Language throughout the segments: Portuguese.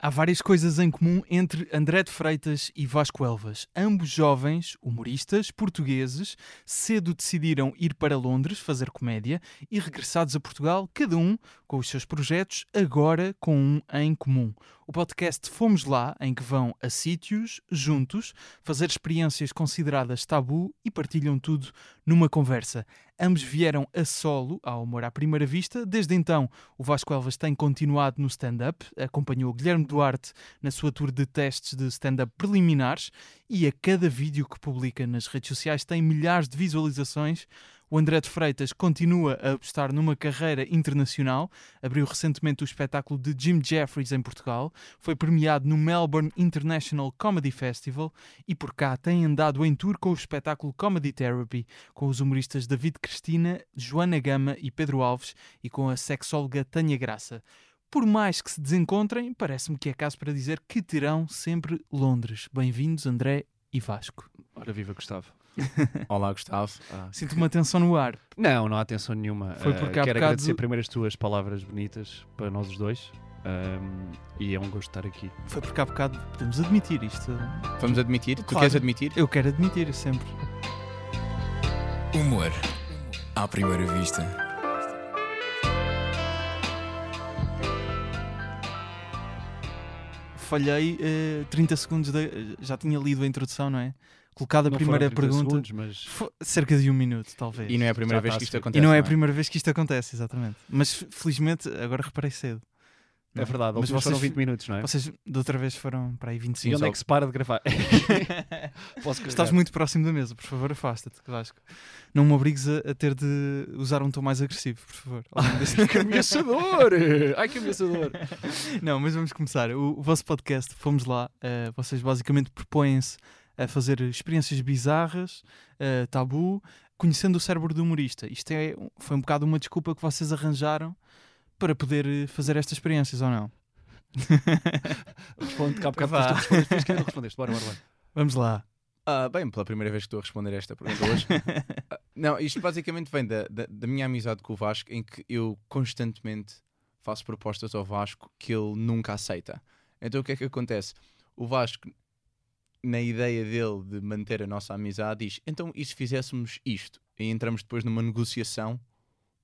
Há várias coisas em comum entre André de Freitas e Vasco Elvas. Ambos jovens, humoristas, portugueses, cedo decidiram ir para Londres fazer comédia e regressados a Portugal, cada um com os seus projetos, agora com um em comum. O podcast Fomos Lá, em que vão a sítios, juntos, fazer experiências consideradas tabu e partilham tudo numa conversa. Ambos vieram a solo ao Humor à Primeira Vista. Desde então, o Vasco Elvas tem continuado no stand-up, acompanhou Guilherme Duarte na sua tour de testes de stand-up preliminares e a cada vídeo que publica nas redes sociais tem milhares de visualizações. O André de Freitas continua a apostar numa carreira internacional. Abriu recentemente o espetáculo de Jim Jeffries em Portugal. Foi premiado no Melbourne International Comedy Festival e por cá tem andado em tour com o espetáculo Comedy Therapy, com os humoristas David Cristina, Joana Gama e Pedro Alves e com a sexóloga Tânia Graça. Por mais que se desencontrem, parece-me que é caso para dizer que terão sempre Londres. Bem-vindos, André e Vasco. Ora, viva Gustavo. Olá, Gustavo. Ah. Sinto uma tensão no ar. Não, não há atenção nenhuma. Foi Ah, porque há quero bocado- agradecer primeiro as tuas palavras bonitas para nós os dois. Ahm, e é um gosto estar aqui. Foi porque há bocado podemos admitir isto. Vamos admitir? Tu Claro. queres admitir? Eu quero admitir sempre. Humor à primeira vista. Falhei eh, 30 segundos, da- já tinha lido a introdução, não é? Colocado a Não primeira foram 30 pergunta. segundos, mas Cerca de um minuto, talvez. E não é a primeira Já vez está que isto acontece. E não é a primeira vez que isto acontece, exatamente. Mas felizmente agora reparei cedo. é verdade. Mas Mas foram vocês- 20 minutos, não é? Vocês da outra vez foram para aí E 25. onde é que se para de gravar? Posso Estás muito próximo da mesa, por favor, afasta-te, Vasco. Não me obrigues a, a ter de usar um tom mais agressivo, por favor. deste- Que ameaçador! Ai, que ameaçador! Não, mas vamos começar. O, o vosso podcast, fomos lá. eh, vocês basicamente propõem-se a fazer experiências bizarras, eh, tabu, conhecendo o cérebro do humorista. Isto é, foi um bocado uma desculpa que vocês arranjaram para poder eh, fazer estas experiências, ou não? Responde cá, Vá. depois que não respondeste. Bora, bora, bora. Vamos lá. Ah, bem, pela primeira vez que estou a responder esta pergunta hoje. Ah, não, isto basicamente vem da, da, da minha amizade com o Vasco, em que eu constantemente faço propostas ao Vasco que ele nunca aceita. Então o que é que acontece? O Vasco, na ideia dele de manter a nossa amizade, diz: então e se fizéssemos isto? E entramos depois numa negociação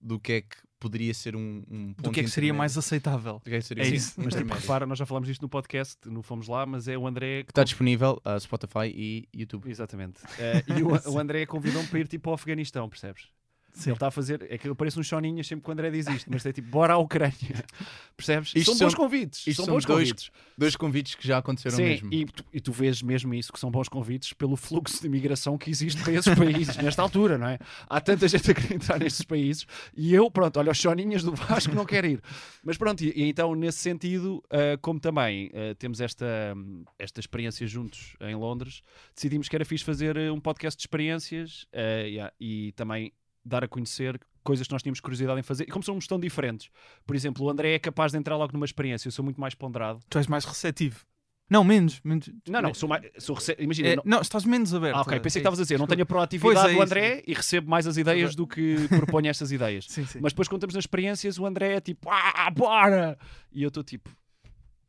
do que é que poderia ser um, um Do ponto que é que seria mais aceitável? Do que é que seria É isso. Mas tipo, repara, nós já falámos disto no podcast, no Fomos Lá, mas é o André que Está disponível a Spotify e YouTube. Exatamente. Eh, e o, o André convidou-me para ir tipo ao Afeganistão, percebes? Sim. Ele está a fazer. É que eu pareço uns choninhas sempre que o André diz isto, mas é tipo, bora à Ucrânia. Percebes? Isto são são- bons convites. isto São são bons dois convites. Dois convites que já aconteceram Sim, mesmo. e tu, e tu vês mesmo isso, que são bons convites pelo fluxo de imigração que existe para esses países, nesta altura, não é? Há tanta gente a querer entrar nestes países e eu, pronto, olha, os choninhas do Vasco não quero ir. Mas pronto, e, e então nesse sentido, ah, como também ah, temos esta, esta experiência juntos em Londres, decidimos que era fixe fazer ah, um podcast de experiências ah, yeah, e também dar a conhecer coisas que nós tínhamos curiosidade em fazer. E como somos tão diferentes, por exemplo, o André é capaz de entrar logo numa experiência, eu sou muito mais ponderado. Tu és mais receptivo. Não, menos. menos Não, não, sou mais. Sou rece... Imagina. É, não- não, estás menos aberto. Ah, ok, pensei É que estavas a dizer, não tenho a proatividade é do. André e recebo mais as ideias do que proponho estas ideias. Sim, sim. Mas depois, quando estamos nas experiências, o André é tipo, ah, bora! E eu estou tipo,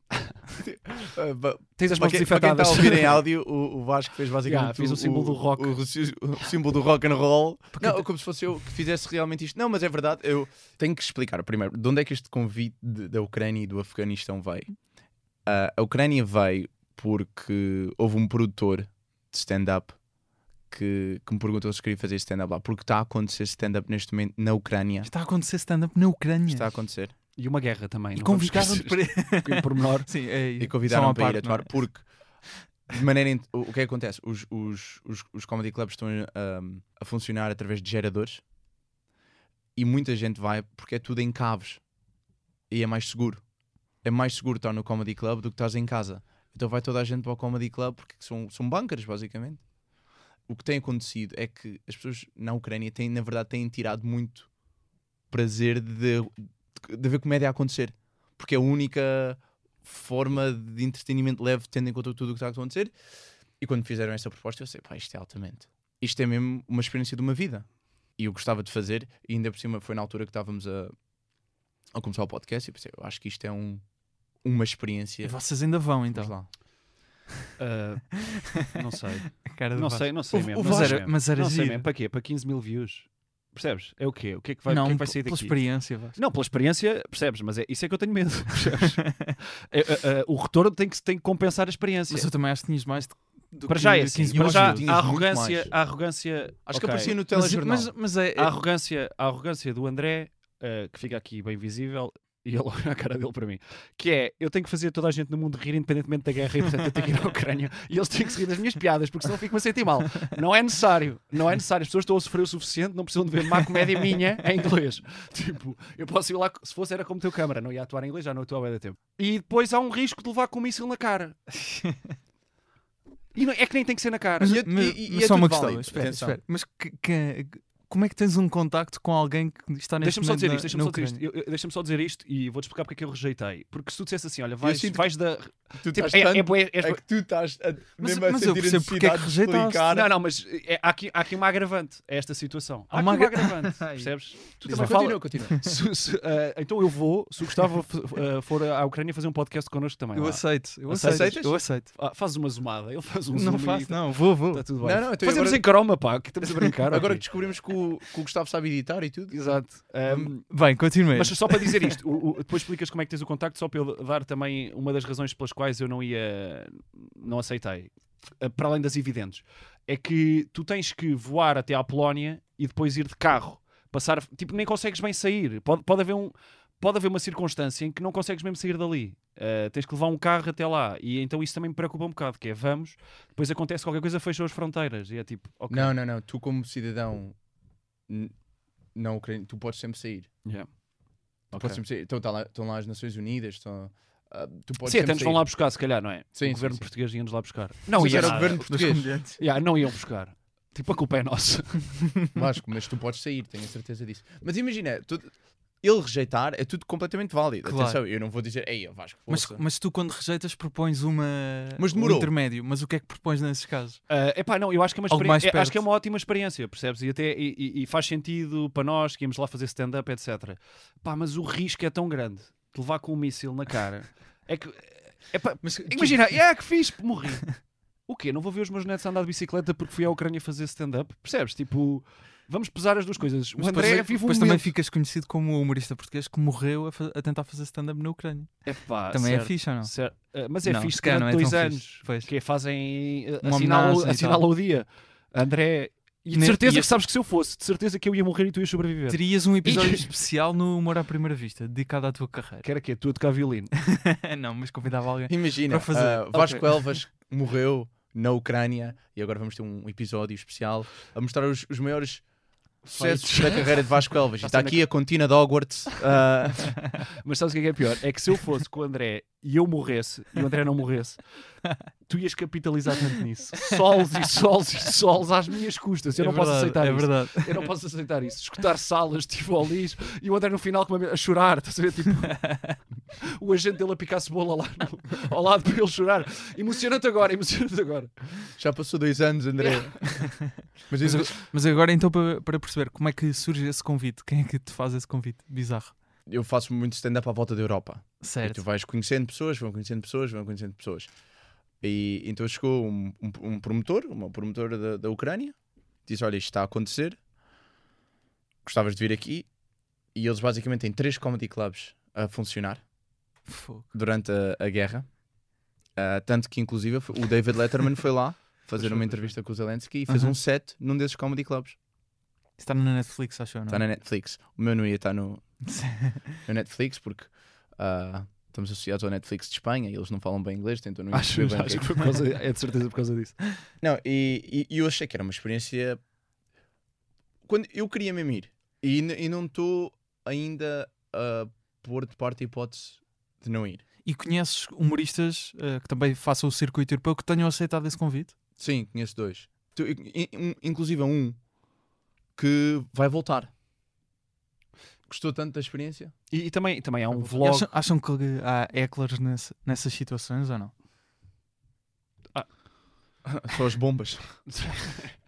Ba- tens as para mãos quem, para quem está desinfetadas. a ouvir em áudio, o, o Vasco fez basicamente Yeah, fiz o símbolo do rock. O, o- o símbolo do rock and roll. Não, como se fosse eu que fizesse realmente isto. Não, mas é verdade. Eu tenho que explicar primeiro de onde é que este convite de- da Ucrânia e do Afeganistão veio. Ah, a Ucrânia veio porque houve um produtor de stand-up que, que me perguntou se queria fazer stand-up lá. Porque está a acontecer stand-up neste momento na Ucrânia. Está a acontecer stand-up na Ucrânia. Está a acontecer. E uma guerra também. E esquecer para. isto, em pormenor. Sim, é, e convidaram para ir parte, atuar não é? porque de maneira o que é que acontece os, os, os, os comedy clubs estão um, a funcionar através de geradores e muita gente vai porque é tudo em caves e é mais seguro é mais seguro estar no comedy club do que estás em casa então vai toda a gente para o comedy club porque são, são bunkers basicamente o que tem acontecido é que as pessoas na Ucrânia têm na verdade têm tirado muito prazer de, de ver comédia a acontecer porque é a única forma de entretenimento leve, tendo em conta tudo o que está a acontecer. E quando fizeram esta proposta, eu sei, pá, isto é altamente. Isto é mesmo uma experiência de uma vida. E eu gostava de fazer, e ainda por cima foi na altura que estávamos a, a começar o podcast, e pensei, eu acho que isto é um, uma E experiência. vocês ainda vão então. Vamos lá. Ah, não sei. Não Vasco. sei, não sei O- mesmo. o Mas era, mas era não sei mesmo. Para quê? Para 15 mil views. Percebes? É o quê? O que é que vai, não, que é que vai sair pela daqui? experiência. Vasco. Não, pela experiência, percebes? Mas é, isso é que eu tenho medo. percebes? É, é, é, o retorno tem que, tem que compensar a experiência. Mas eu também acho que tinhas mais de- do Para que já é assim, 15 eu para já que a arrogância, a arrogância, Acho que ok. aparecia no Mas, telejornal. mas, mas é, a arrogância, a arrogância do André, eh, que fica aqui bem visível, e ele olha a cara dele para mim, que é, eu tenho que fazer toda a gente no mundo rir independentemente da guerra e portanto eu tenho que ir à Ucrânia e eles têm que se rir das minhas piadas porque senão fico-me a sentir mal. Não é necessário, não é necessário. As pessoas estão a sofrer o suficiente, não precisam de ver má comédia minha em inglês. Tipo, eu posso ir lá, se fosse era como teu câmara, não ia atuar em inglês, já não estou a bem da tempo. E depois há um risco de levar com um míssil na cara. E não- é que nem tem que ser na cara. Mas, E é- mas- e- e mas é só uma questão. Espera, espera. Mas que- que- como é que tens um contacto com alguém que está neste Deixa-me só dizer na- isto, deixa-me só dizer isto. Ucrânia? Eu- eu- Deixa-me só dizer isto e vou-te explicar porque é que eu rejeitei. Porque se tu dissesse assim, olha, vais, vais da. Tu Tipo, estás é, é, tanto- bué- és é bué- que tu estás a, Mas- a mas eu percebo porque é que rejeitaste. Não, não, mas é- há, aqui, há aqui uma agravante a esta situação. Há Há uma aqui uma agra- agravante, percebes? Tu também fala- continua, continua. se- se, ah, então eu vou, se o Gustavo ah, for à Ucrânia fazer um podcast connosco também. Eu lá. aceito, eu Aceitas? aceito. Eu aceito. Ah, fazes uma zoomada, ele faz um Não faço, e- não. Vou, vou. Está tudo bem. Não, não, então Fazemos agora- em croma, pá, que estamos a brincar. Agora que descobrimos que o, que o Gustavo sabe editar e tudo. Exato. Ahm, Bem, continuei. Mas só para dizer isto, o- o- depois explicas como é que tens o contacto, só para eu dar também uma das razões pelas quais eu não ia, não aceitei, eh, para além das evidentes, é que tu tens que voar até à Polónia e depois ir de carro, passar, tipo, nem consegues bem sair, pode, pode haver um... Pode haver uma circunstância em que não consegues mesmo sair dali. Eh, tens que levar um carro até lá. E então isso também me preocupa um bocado, que é vamos, depois acontece qualquer coisa, fecham as fronteiras. E é tipo, ok. Não, não, não. Tu, como cidadão não ucraniano, tu podes sempre sair. Yeah. Tu Ok. podes sempre sair. Então, tá lá, estão lá as Nações Unidas. Estão, ah, tu podes Sim, até nos vão lá buscar, se calhar, não é? Sim, o sim, governo sim. português ia-nos lá buscar. Não, ia era o governo português. Yeah, não iam buscar. Tipo, a culpa é nossa. Vasco, mas tu podes sair, tenho a certeza disso. Mas imagina, tu- ele rejeitar é tudo completamente válido. Claro. Atenção, eu não vou dizer, ei, Vasco, Mas, força." mas tu, quando rejeitas, propões uma, Mas um intermédio. Mas o que é que propões nesses casos? Uh, epá, não, eu acho que é uma Algo experi- mais é- acho que é uma ótima experiência, percebes? E, até, e, e- e faz sentido para nós que íamos lá fazer stand-up, etc. Pá, mas o risco é tão grande de levar com um míssil na cara. É que. epá, Mas, imagina, é que fiz, morri. O quê? Não vou ver os meus netos andar de bicicleta porque fui à Ucrânia fazer stand-up? Percebes? Tipo, vamos pesar as duas coisas. O Mas André depois, vive um depois também ficas conhecido como o humorista português que morreu a, fa- a tentar fazer stand-up na Ucrânia. Epá, também certo, é fixe ou não? certo. Uh, mas é Não, fixe se calhar não é dois tão anos. fixe. Pois. que é, fazem uh, Uma homenagem e assinala tal. o dia. André, e de Ne- certeza e que sabes que se eu fosse, de certeza que eu ia morrer e tu ias sobreviver. Terias um episódio especial no Humor à Primeira Vista, dedicado à tua carreira. Que era que Tu a tocar violino. não, mas convidava alguém. Imagina, Para fazer. ah, Vasco Ok. Elvas morreu na Ucrânia e agora vamos ter um episódio especial a mostrar os, os maiores sucessos da carreira de Vasco Elvas. Está sei aqui a contina de Hogwarts. ah, Mas sabes o que é, que é pior? É que se eu fosse com o André e eu morresse e o André não morresse, tu ias capitalizar tanto nisso. Sols e sols e sols às minhas custas. Eu É não posso verdade, aceitar É isso. verdade. Eu não posso aceitar isso. Escutar salas, tipo, ao lixo e o André no final com uma- a chorar. Estás a ver? Tipo, o agente dele a picar cebola lá no- ao lado para ele chorar. Emociona-te agora, emociona-te agora. já passou dois anos, André. Mas, Mas, isso- mas agora então para, para perceber como é que surge esse convite, quem é que te faz esse convite? Bizarro. eu faço muito stand-up à volta da Europa. E Certo. tu vais conhecendo pessoas, vão conhecendo pessoas, vão conhecendo pessoas. E então chegou um, um, um promotor, uma promotora da, da Ucrânia, disse: Olha, isto está a acontecer, gostavas de vir aqui. E eles basicamente têm três comedy clubs a funcionar Fogo. durante a, a guerra. Ah, tanto que, inclusive, o David Letterman foi lá fazer uma entrevista com o Zelensky e fez Aham. um set num desses comedy clubs. Está na Netflix, acho eu, não? Está na Netflix. O meu não ia estar no, no Netflix porque ah, estamos associados ao Netflix de Espanha e eles não falam bem inglês, tentam não Acho, perceber bem o acho que que foi por causa, é de certeza por causa disso. Não, e, e- e eu achei que era uma experiência. Quando eu queria mesmo ir e, n- e não estou ainda a pôr de parte a hipótese de não ir. E conheces humoristas eh, que também façam o circuito europeu que tenham aceitado esse convite? Sim, conheço dois. Tu- in- in- Inclusive um que vai voltar. Gostou tanto da experiência? E, e também, também há um vlog. Acham, acham que há hecklers nesse- nessas situações ou não? Só as bombas.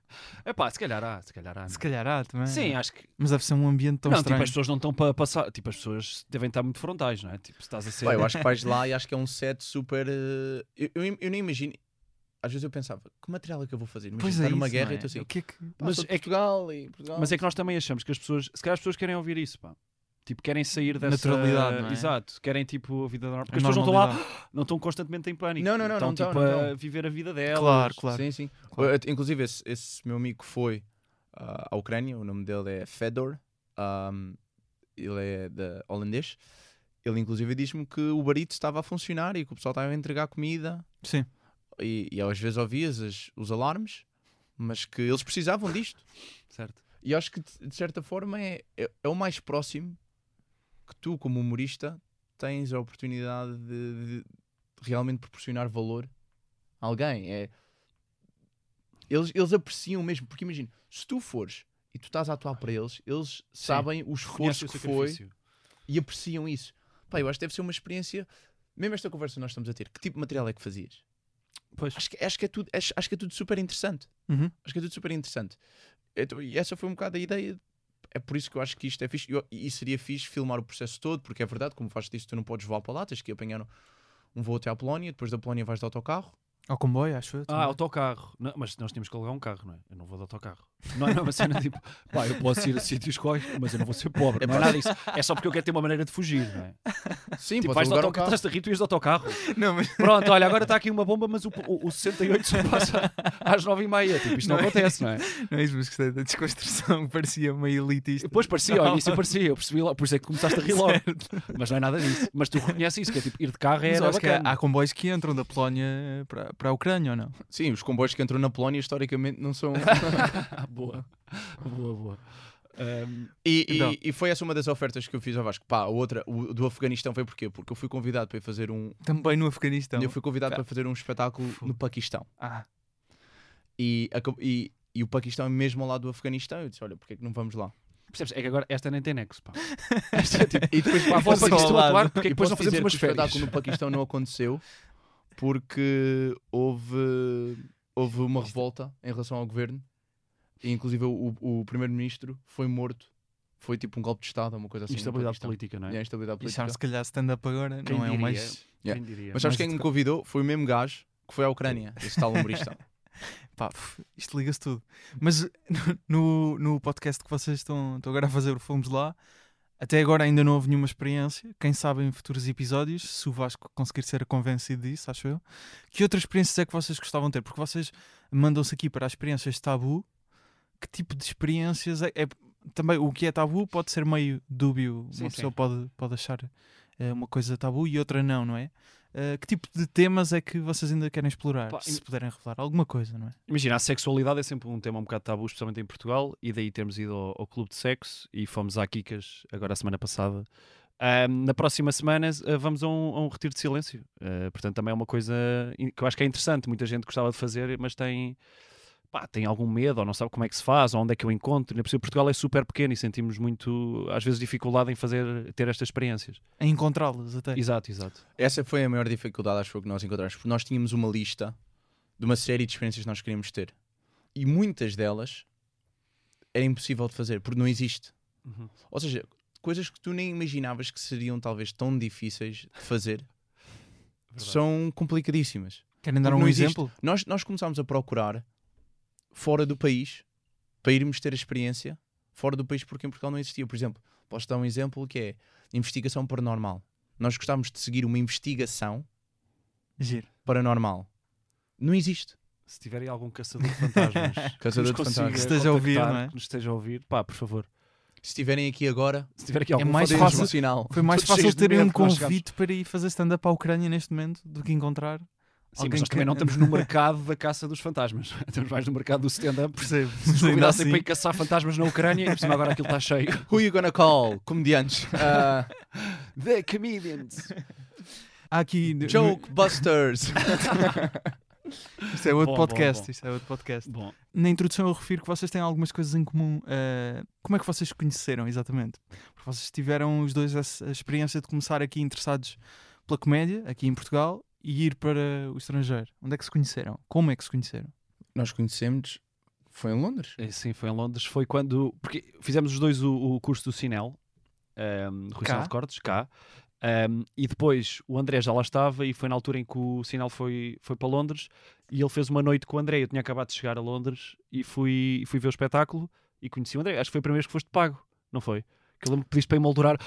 É pá, se calhar há, se calhar há. Se calhar há também. Sim, acho que. Mas deve ser um ambiente tão não, estranho. tipo, as pessoas não estão para passar. Tipo, as pessoas devem estar muito frontais, não é? Tipo, se estás a ser. Eu acho que vais lá e acho que é um set super. eh, Eu, eu, eu nem imagino. Às vezes eu pensava, que material é que eu vou fazer? Imagina, Pois é estar numa isso, guerra não e é? estou assim. O que é que... Pá, Mas é que- Portugal e Portugal. Mas é que nós também achamos que as pessoas. Se calhar as pessoas querem ouvir isso, pá. Tipo, querem sair dessa. Naturalidade, não é? Exato. Querem, tipo, a vida normal. Porque A as pessoas não estão lá, não estão constantemente em pânico. Não, não, não, Estão, não tipo, não a estão. viver a vida delas. Claro, claro. Sim, sim. Claro. Uh, Inclusive, esse, esse meu amigo foi ah, à Ucrânia, o nome dele é Fedor, um, ele é da holandês. Ele, inclusive, diz-me que o barito estava a funcionar e que o pessoal estava a entregar comida Sim. e, e às vezes ouvias as- os alarmes, mas que eles precisavam disto. Certo. E acho que, de de certa forma, é, é, é o mais próximo que tu, como humorista, tens a oportunidade de, de realmente proporcionar valor a alguém. É, eles, eles apreciam mesmo, porque imagina, se tu fores e tu estás a atuar para eles, eles sabem o esforço o que foi e apreciam isso. Pá, eu acho que deve ser uma experiência. Mesmo esta conversa que nós estamos a ter, que tipo de material é que fazias? Pois. Acho que, acho que, é, tudo, acho, acho que é tudo super interessante. Uhum. Acho que é tudo super interessante. Então, e essa foi um bocado a ideia. É por isso que eu acho que isto é fixe. Eu- E seria fixe filmar o processo todo, porque é verdade, como faz disso, tu não podes voar para lá, tens que ir apanhar um- um voo até à Polónia, depois da Polónia vais de autocarro. Ao comboio, acho eu. Ah, também. autocarro. Não, mas nós tínhamos que alugar um carro, não é? Eu não vou de autocarro. Não, não, mas cena tipo, pá, eu posso ir a sítios quais, mas eu não vou ser pobre. Não é nada disso. É só porque eu quero ter uma maneira de fugir, não é? Sim, Tipo, vais de alugar autocarro, carro. estás a rir, tu ias de autocarro. Não, mas Pronto, olha, agora está aqui uma bomba, mas o, o, o 68 só passa às 9h30. Tipo, isto não, Não é acontece, não é? não é isso, mas gostei da desconstrução, parecia meio elitista. Depois parecia, ao início parecia, eu percebi logo, por isso é que começaste a rir logo. Mas não é nada disso. Mas tu reconheces isso, que é tipo, ir de carro Mas eu acho que bacana. há comboios que entram da Polónia para, para a Ucrânia ou não? Sim, os comboios que entram na Polónia historicamente não são. Boa, boa, boa. Ahm, E, e- Então. e foi essa uma das ofertas que eu fiz ao Vasco. Pá, a outra, o do Afeganistão foi porquê? Porque eu fui convidado para ir fazer um. Também no Afeganistão. Eu fui convidado para fazer um espetáculo no Paquistão. Ah, E, acab- e, e o Paquistão é mesmo ao lado do Afeganistão. Eu disse: olha, porque é que não vamos lá? percebes? É que agora esta nem tem nexo, pá. Esta é tipo, E depois, pá, Só ao Paquistão atuar, porque que depois não fazemos umas o espetáculo no Paquistão não aconteceu porque houve, houve uma revolta em relação ao governo e inclusive o, o primeiro-ministro foi morto. Foi tipo um golpe de Estado, uma coisa assim. Instabilidade política, não E a é? instabilidade e política. sabes, se calhar stand-up agora Quem não é o diria? mais. Yeah. Quem diria? Mas sabes Mas quem me convidou? Foi o mesmo gajo que foi à Ucrânia, esse tal humorista. Pá, isto liga-se tudo. Mas no, no podcast que vocês estão, estão agora a fazer, Fomos Lá, até agora ainda não houve nenhuma experiência. Quem sabe em futuros episódios, se o Vasco conseguir ser convencido disso, acho eu. Que outras experiências é que vocês gostavam de ter? Porque vocês mandam-se aqui para as experiências tabu. Que tipo de experiências é, é- também o que é tabu pode ser meio dúbio. Sim, uma sim. pessoa pode, pode achar eh, uma coisa tabu e outra não, não é? Eh, que tipo de temas é que vocês ainda querem explorar? Pá, se puderem revelar alguma coisa, não é? Imagina, a sexualidade é sempre um tema um bocado tabu, especialmente em Portugal, e daí termos ido ao, ao clube de sexo e fomos à Kikas agora a semana passada. Ahm, na próxima semana ah, vamos a um, a um retiro de silêncio. Portanto, também é uma coisa que eu acho que é interessante. Muita gente gostava de fazer, mas tem, pá, tem algum medo, ou não sabe como é que se faz, ou onde é que eu encontro. Por cima, Portugal é super pequeno e sentimos muito, às vezes, dificuldade em fazer, ter estas experiências. Em encontrá-las até. Exato, exato. Essa foi a maior dificuldade, acho que nós encontramos. Porque nós tínhamos uma lista de uma série de experiências que nós queríamos ter. E muitas delas era impossível de fazer, porque não existe. Uhum. Ou seja, coisas que tu nem imaginavas que seriam talvez tão difíceis de fazer são complicadíssimas. Querem dar um existe. exemplo? Nós, nós começámos a procurar fora do país para irmos ter a experiência fora do país porque em Portugal não existia. Por exemplo, posso dar um exemplo que é investigação paranormal. Nós gostávamos de seguir uma investigação Giro. paranormal. Não existe. Se tiverem algum caçador de fantasmas Caçador que nos de fantasmas. Que esteja a ouvir, não é? que nos esteja a ouvir, pá, por favor. Se estiverem aqui agora, Se tiver aqui É algum mais fácil- sinal. Foi mais Todos fácil terem um convite para ir fazer stand-up à Ucrânia neste momento do que encontrar. Sim, Alguém mas nós que- também não estamos no mercado da caça dos fantasmas. Estamos mais no mercado do stand-up. Percebo. Se nos convidassem assim, para ir caçar fantasmas na Ucrânia, e por cima agora aquilo está cheio. Who you gonna call? Comediantes. Ah, The Comedians. há aqui. no- joke Busters. Isto é outro Bom, bom, podcast. bom. Isto é outro podcast. Bom, Na introdução eu refiro que vocês têm algumas coisas em comum. Eh, como é que vocês conheceram exatamente? Porque vocês tiveram os dois a experiência de começar aqui interessados pela comédia, aqui em Portugal, e ir para o estrangeiro. Onde é que se conheceram? Como é que se conheceram? Nós conhecemos, Foi em Londres? Eh, Sim, foi em Londres. Foi quando. Porque fizemos os dois o, o curso do Sinel, um, Rui Cá? Sinel de Cortes, cá. Um, e depois o André já lá estava e foi na altura em que o Sinel foi, foi para Londres e ele fez uma noite com o André. Eu tinha acabado de chegar a Londres e fui, fui ver o espetáculo e conheci o André. Acho que foi a primeira vez que foste pago, não foi? Que eu lembro que pediste para emoldurar.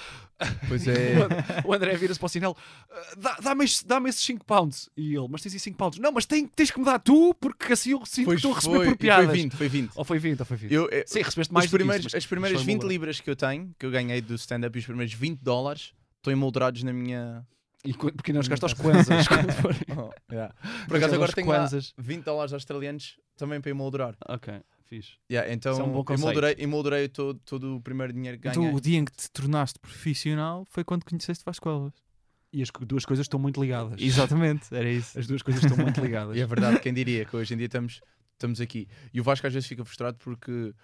Pois é. o André vira-se para o Sinel: "Ah, dá- dá-me esses- dá-me esses 5 pounds. E ele: Mas tens aí 5 pounds? Não, mas tem- tens que me dar tu, porque assim eu sinto que estou a receber foi, por piadas. Foi 20, foi 20. Ou foi 20, ou foi 20. Eu, eh, Sim, recebeste mais primeiros, isso, as primeiras mas foi 20 uma- libras que eu tenho, que eu ganhei do stand-up, e os primeiros 20 dólares, estão emoldurados na minha. E qu- porque não chegaste aos Kwanzas. Oh, yeah. Por acaso agora tenho lá Kwanzas. 20 dólares australianos também para emoldurar. Ok, fixe. Yeah, então Isso é um bom conceito. emoldurei, emoldurei todo, todo o primeiro dinheiro que Então, ganhei. o dia em que te tornaste profissional foi quando conheceste Vasco Elvas. E as duas coisas estão muito ligadas. Exatamente, era isso. As duas coisas estão muito ligadas. E é verdade, quem diria que hoje em dia estamos, estamos aqui. E o Vasco às vezes fica frustrado porque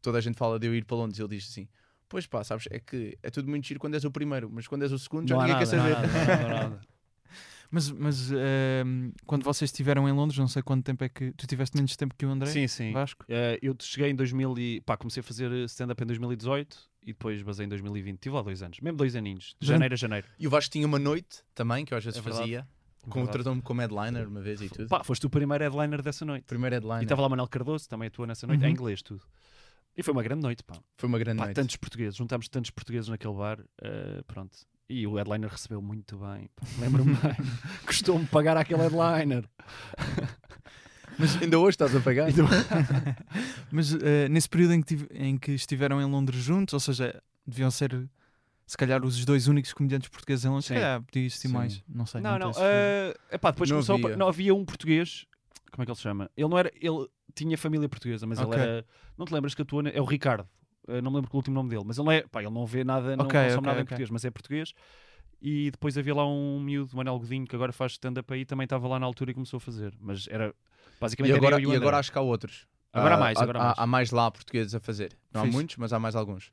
toda a gente fala de eu ir para Londres e ele diz assim: Pois pá, sabes, é que é tudo muito giro quando és o primeiro, mas quando és o segundo já Não há ninguém nada, quer não há saber. nada, não há nada. Mas, mas ehm, quando vocês estiveram em Londres, não sei quanto tempo é que. Tu tiveste menos tempo que o André? Sim, sim. Vasco? Eh, eu cheguei em 2000 e... Pá, comecei a fazer stand-up em 2018 e depois basei em 2020. Tive lá dois anos. Mesmo dois aninhos. De janeiro a janeiro. E o Vasco tinha uma noite também, que eu às vezes É fazia, com, Verdade. tratou-me como headliner uma vez e tudo. Pá, foste o primeiro headliner dessa noite. Primeiro headliner. E estava lá Manuel Cardoso, também atua nessa noite, Uhum. em inglês tudo. E foi uma grande noite, pá. Foi uma grande Pá, noite. tantos portugueses, juntámos tantos portugueses naquele bar, eh, pronto. E o headliner recebeu muito bem. Lembro-me bem. Custou-me pagar aquele headliner. Mas ainda hoje estás a pagar. Mas eh, nesse período em que, tive- em que estiveram em Londres juntos, ou seja, deviam ser se calhar os dois únicos comediantes portugueses em Londres, se calhar podia existir Sim. mais, não sei. Não, não. certeza. eh, epá, depois Não começou. a- havia. não havia um português. Como é que ele se chama? Ele não era. Ele tinha família portuguesa, mas Ok. ele era. Não te lembras que atua. na- É o Ricardo. Eh, não me lembro o último nome dele, mas ele não é. Pá, ele não vê nada. Não Ok, consome ok, nada em ok. português, mas é português. E depois havia lá um miúdo, Manel Godinho, que agora faz stand-up aí, também estava lá na altura e começou a fazer. Mas era. Basicamente E agora, era eu e e agora acho que há outros. Agora há Ah, mais, agora há há, mais. há mais lá portugueses a fazer. Não há Fixe. muitos, mas há mais alguns.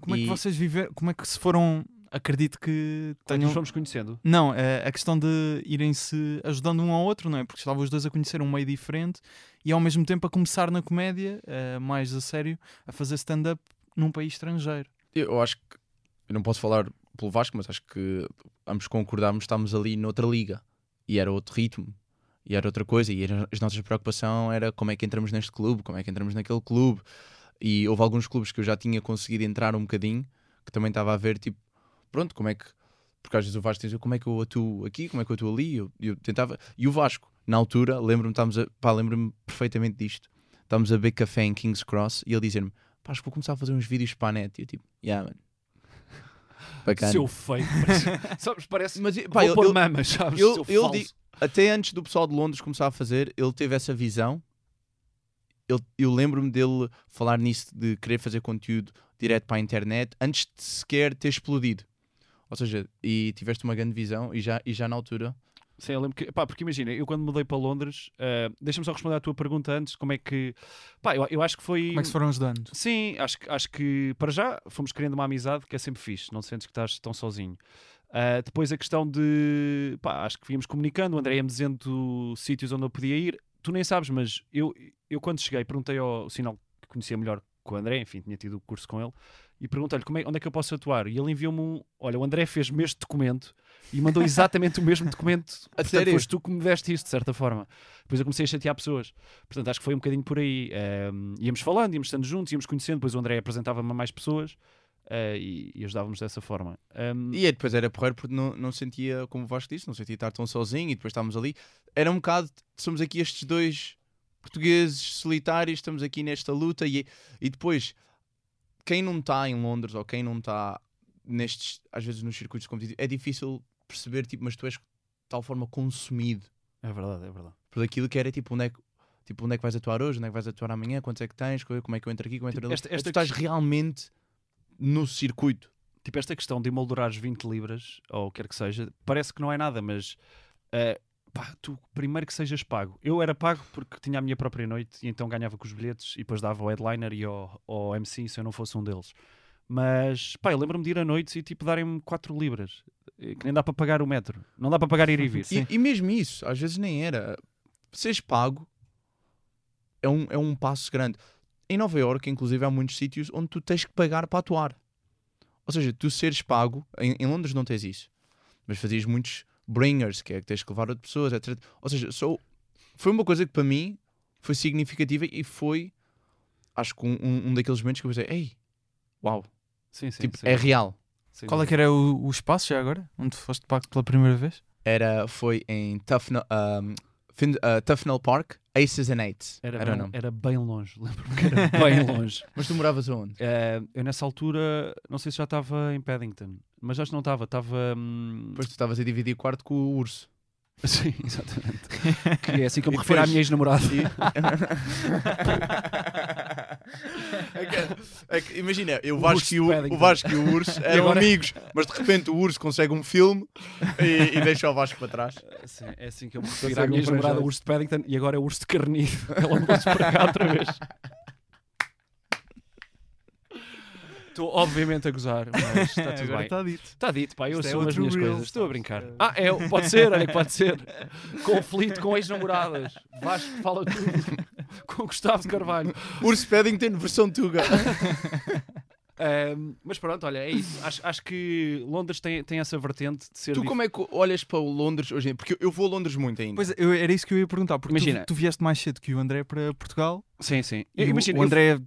Como é que e- vocês viveram? Como é que se foram? Acredito que é que tenham. nos fomos conhecendo. Não, é a questão de irem-se ajudando um ao outro, não é? Porque estavam os dois a conhecer um meio diferente e ao mesmo tempo a começar na comédia, eh, mais a sério, a fazer stand-up num país estrangeiro. Eu acho que. Eu não posso falar pelo Vasco, mas acho que ambos concordámos que estávamos ali noutra liga. E era outro ritmo. E era outra coisa. E era, as nossas preocupação era como é que entramos neste clube, como é que entramos naquele clube. E houve alguns clubes que eu já tinha conseguido entrar um bocadinho, que também estava a ver, tipo, pronto, como é que. Porque às vezes o Vasco diz como é que eu atuo aqui, como é que eu atuo ali. Eu, eu tentava. E o Vasco, na altura, lembro-me, estávamos a. Pá, lembro-me perfeitamente disto. Estávamos a beber café em King's Cross e ele dizer-me, pá, acho que vou começar a fazer uns vídeos para a net. E eu tipo, yeah, mano. Bacana. Seu feio. Sabes, parece. Mas, Vou pá, ele- pôr mamas, sabes? falso. di- até antes do pessoal de Londres começar a fazer, ele teve essa visão. Ele- eu lembro-me dele falar nisso de querer fazer conteúdo direto para a internet antes de sequer ter explodido. Ou seja, e tiveste uma grande visão e já, e já na altura. Sim, eu lembro que, pá, porque imagina, eu quando mudei para Londres, eh, deixa-me só responder à tua pergunta antes, como é que, pá, eu, eu acho que foi... Como é que se foram ajudando? Sim, acho, que- acho que para já fomos criando uma amizade que é sempre fixe, não te sentes que estás tão sozinho. Ah, depois a questão de, pá, acho que íamos comunicando, o André ia-me dizendo sítios onde eu podia ir, tu nem sabes, mas eu, eu quando cheguei perguntei ao sinal que conhecia melhor com o André, enfim, tinha tido o curso com ele, e perguntei-lhe é, onde é que eu posso atuar. E ele enviou-me um. Olha, o André fez-me este documento e mandou exatamente o mesmo documento. Portanto, sério? foste tu que me deste isto, de certa forma. Depois eu comecei a chatear pessoas. Portanto, acho que foi um bocadinho por aí. Ehm, íamos falando, íamos estando juntos, íamos conhecendo. Depois o André apresentava-me a mais pessoas eh, e, e ajudávamos dessa forma. Ehm, E aí depois era porreiro porque não, não sentia, como o Vasco disse, não sentia estar tão sozinho e depois estávamos ali. Era um bocado, somos aqui estes dois portugueses solitários, estamos aqui nesta luta e, e depois quem não está em Londres ou quem não está nestes, às vezes nos circuitos competitivos, é difícil perceber, tipo, mas tu és de tal forma consumido É verdade, é verdade. por aquilo que era tipo onde é que, tipo, onde é que vais atuar hoje, onde é que vais atuar amanhã, quantos é que tens, como é que eu entro aqui, como é que eu entro ali. Esta- esta tu estás realmente no circuito. Tipo, esta questão de emoldurar 20 libras, ou o que quer que seja, parece que não é nada, mas eh, pá, tu primeiro que sejas pago. Eu era pago porque tinha a minha própria noite e então ganhava com os bilhetes e depois dava ao headliner e ao, ao MC se eu não fosse um deles. Mas pá, eu lembro-me de ir a noites e tipo darem-me 4 libras, eh, que nem dá para pagar o metro, não dá para pagar ir e vir. E, e mesmo isso, às vezes nem era. Seres pago é é, um, é um passo grande. Em Nova Iorque, inclusive, há muitos sítios onde tu tens que pagar para atuar. Ou seja, tu seres pago, em, em Londres não tens isso, mas fazias muitos bringers, que é que tens que levar outras pessoas, etc. Ou seja, só, foi uma coisa que para mim foi significativa e foi, acho que um, um, um daqueles momentos que eu pensei, ei, uau, Sim, sim. tipo, sim. é real. Sim, Qual é sim. que era o, o espaço já agora? Onde foste pago pela primeira vez? Era, foi em Tufnell, um, Fin- uh, Tufnell Park, Aces and Eights. Era, Era bem, era bem longe, lembro-me que era bem longe. Mas tu moravas aonde? Eh, eu nessa altura, não sei se já estava em Paddington, mas acho que não estava, estava. hum, Depois tu estavas a dividir quarto com o urso. Sim, exatamente. que é assim que eu me refiro à minha ex-namorada. É que- é imagina, eu, O Vasco e o, Paddington. o Vasco e o urso eram agora- amigos, mas de repente o urso consegue um filme e, e deixa o Vasco para trás. Sim, é assim que eu me refiro à minha ex-namorada, o urso de Paddington, e agora é o urso de Carnido. Ela mudou-se para cá outra vez. Estou obviamente a gozar, mas está tudo agora bem. está dito. Está dito, pá, eu Isto é sou as outro minhas coisas. Estou a brincar. É. Ah, é, pode ser, olha que pode ser. Conflito com ex-namoradas. Vasco fala tudo. Com o Gustavo de Carvalho. Urso Paddington, versão Tuga. Ahm, mas pronto, olha, é isso. Acho, acho que Londres tem, tem essa vertente de ser. Tu dif- como é que olhas para o Londres hoje em dia? Porque eu vou a Londres muito ainda. Pois é, eu- era isso que eu ia perguntar, porque tu- Imagina. tu, vieste mais cedo que o André para Portugal Sim, sim. e o- Imagina, o eu- André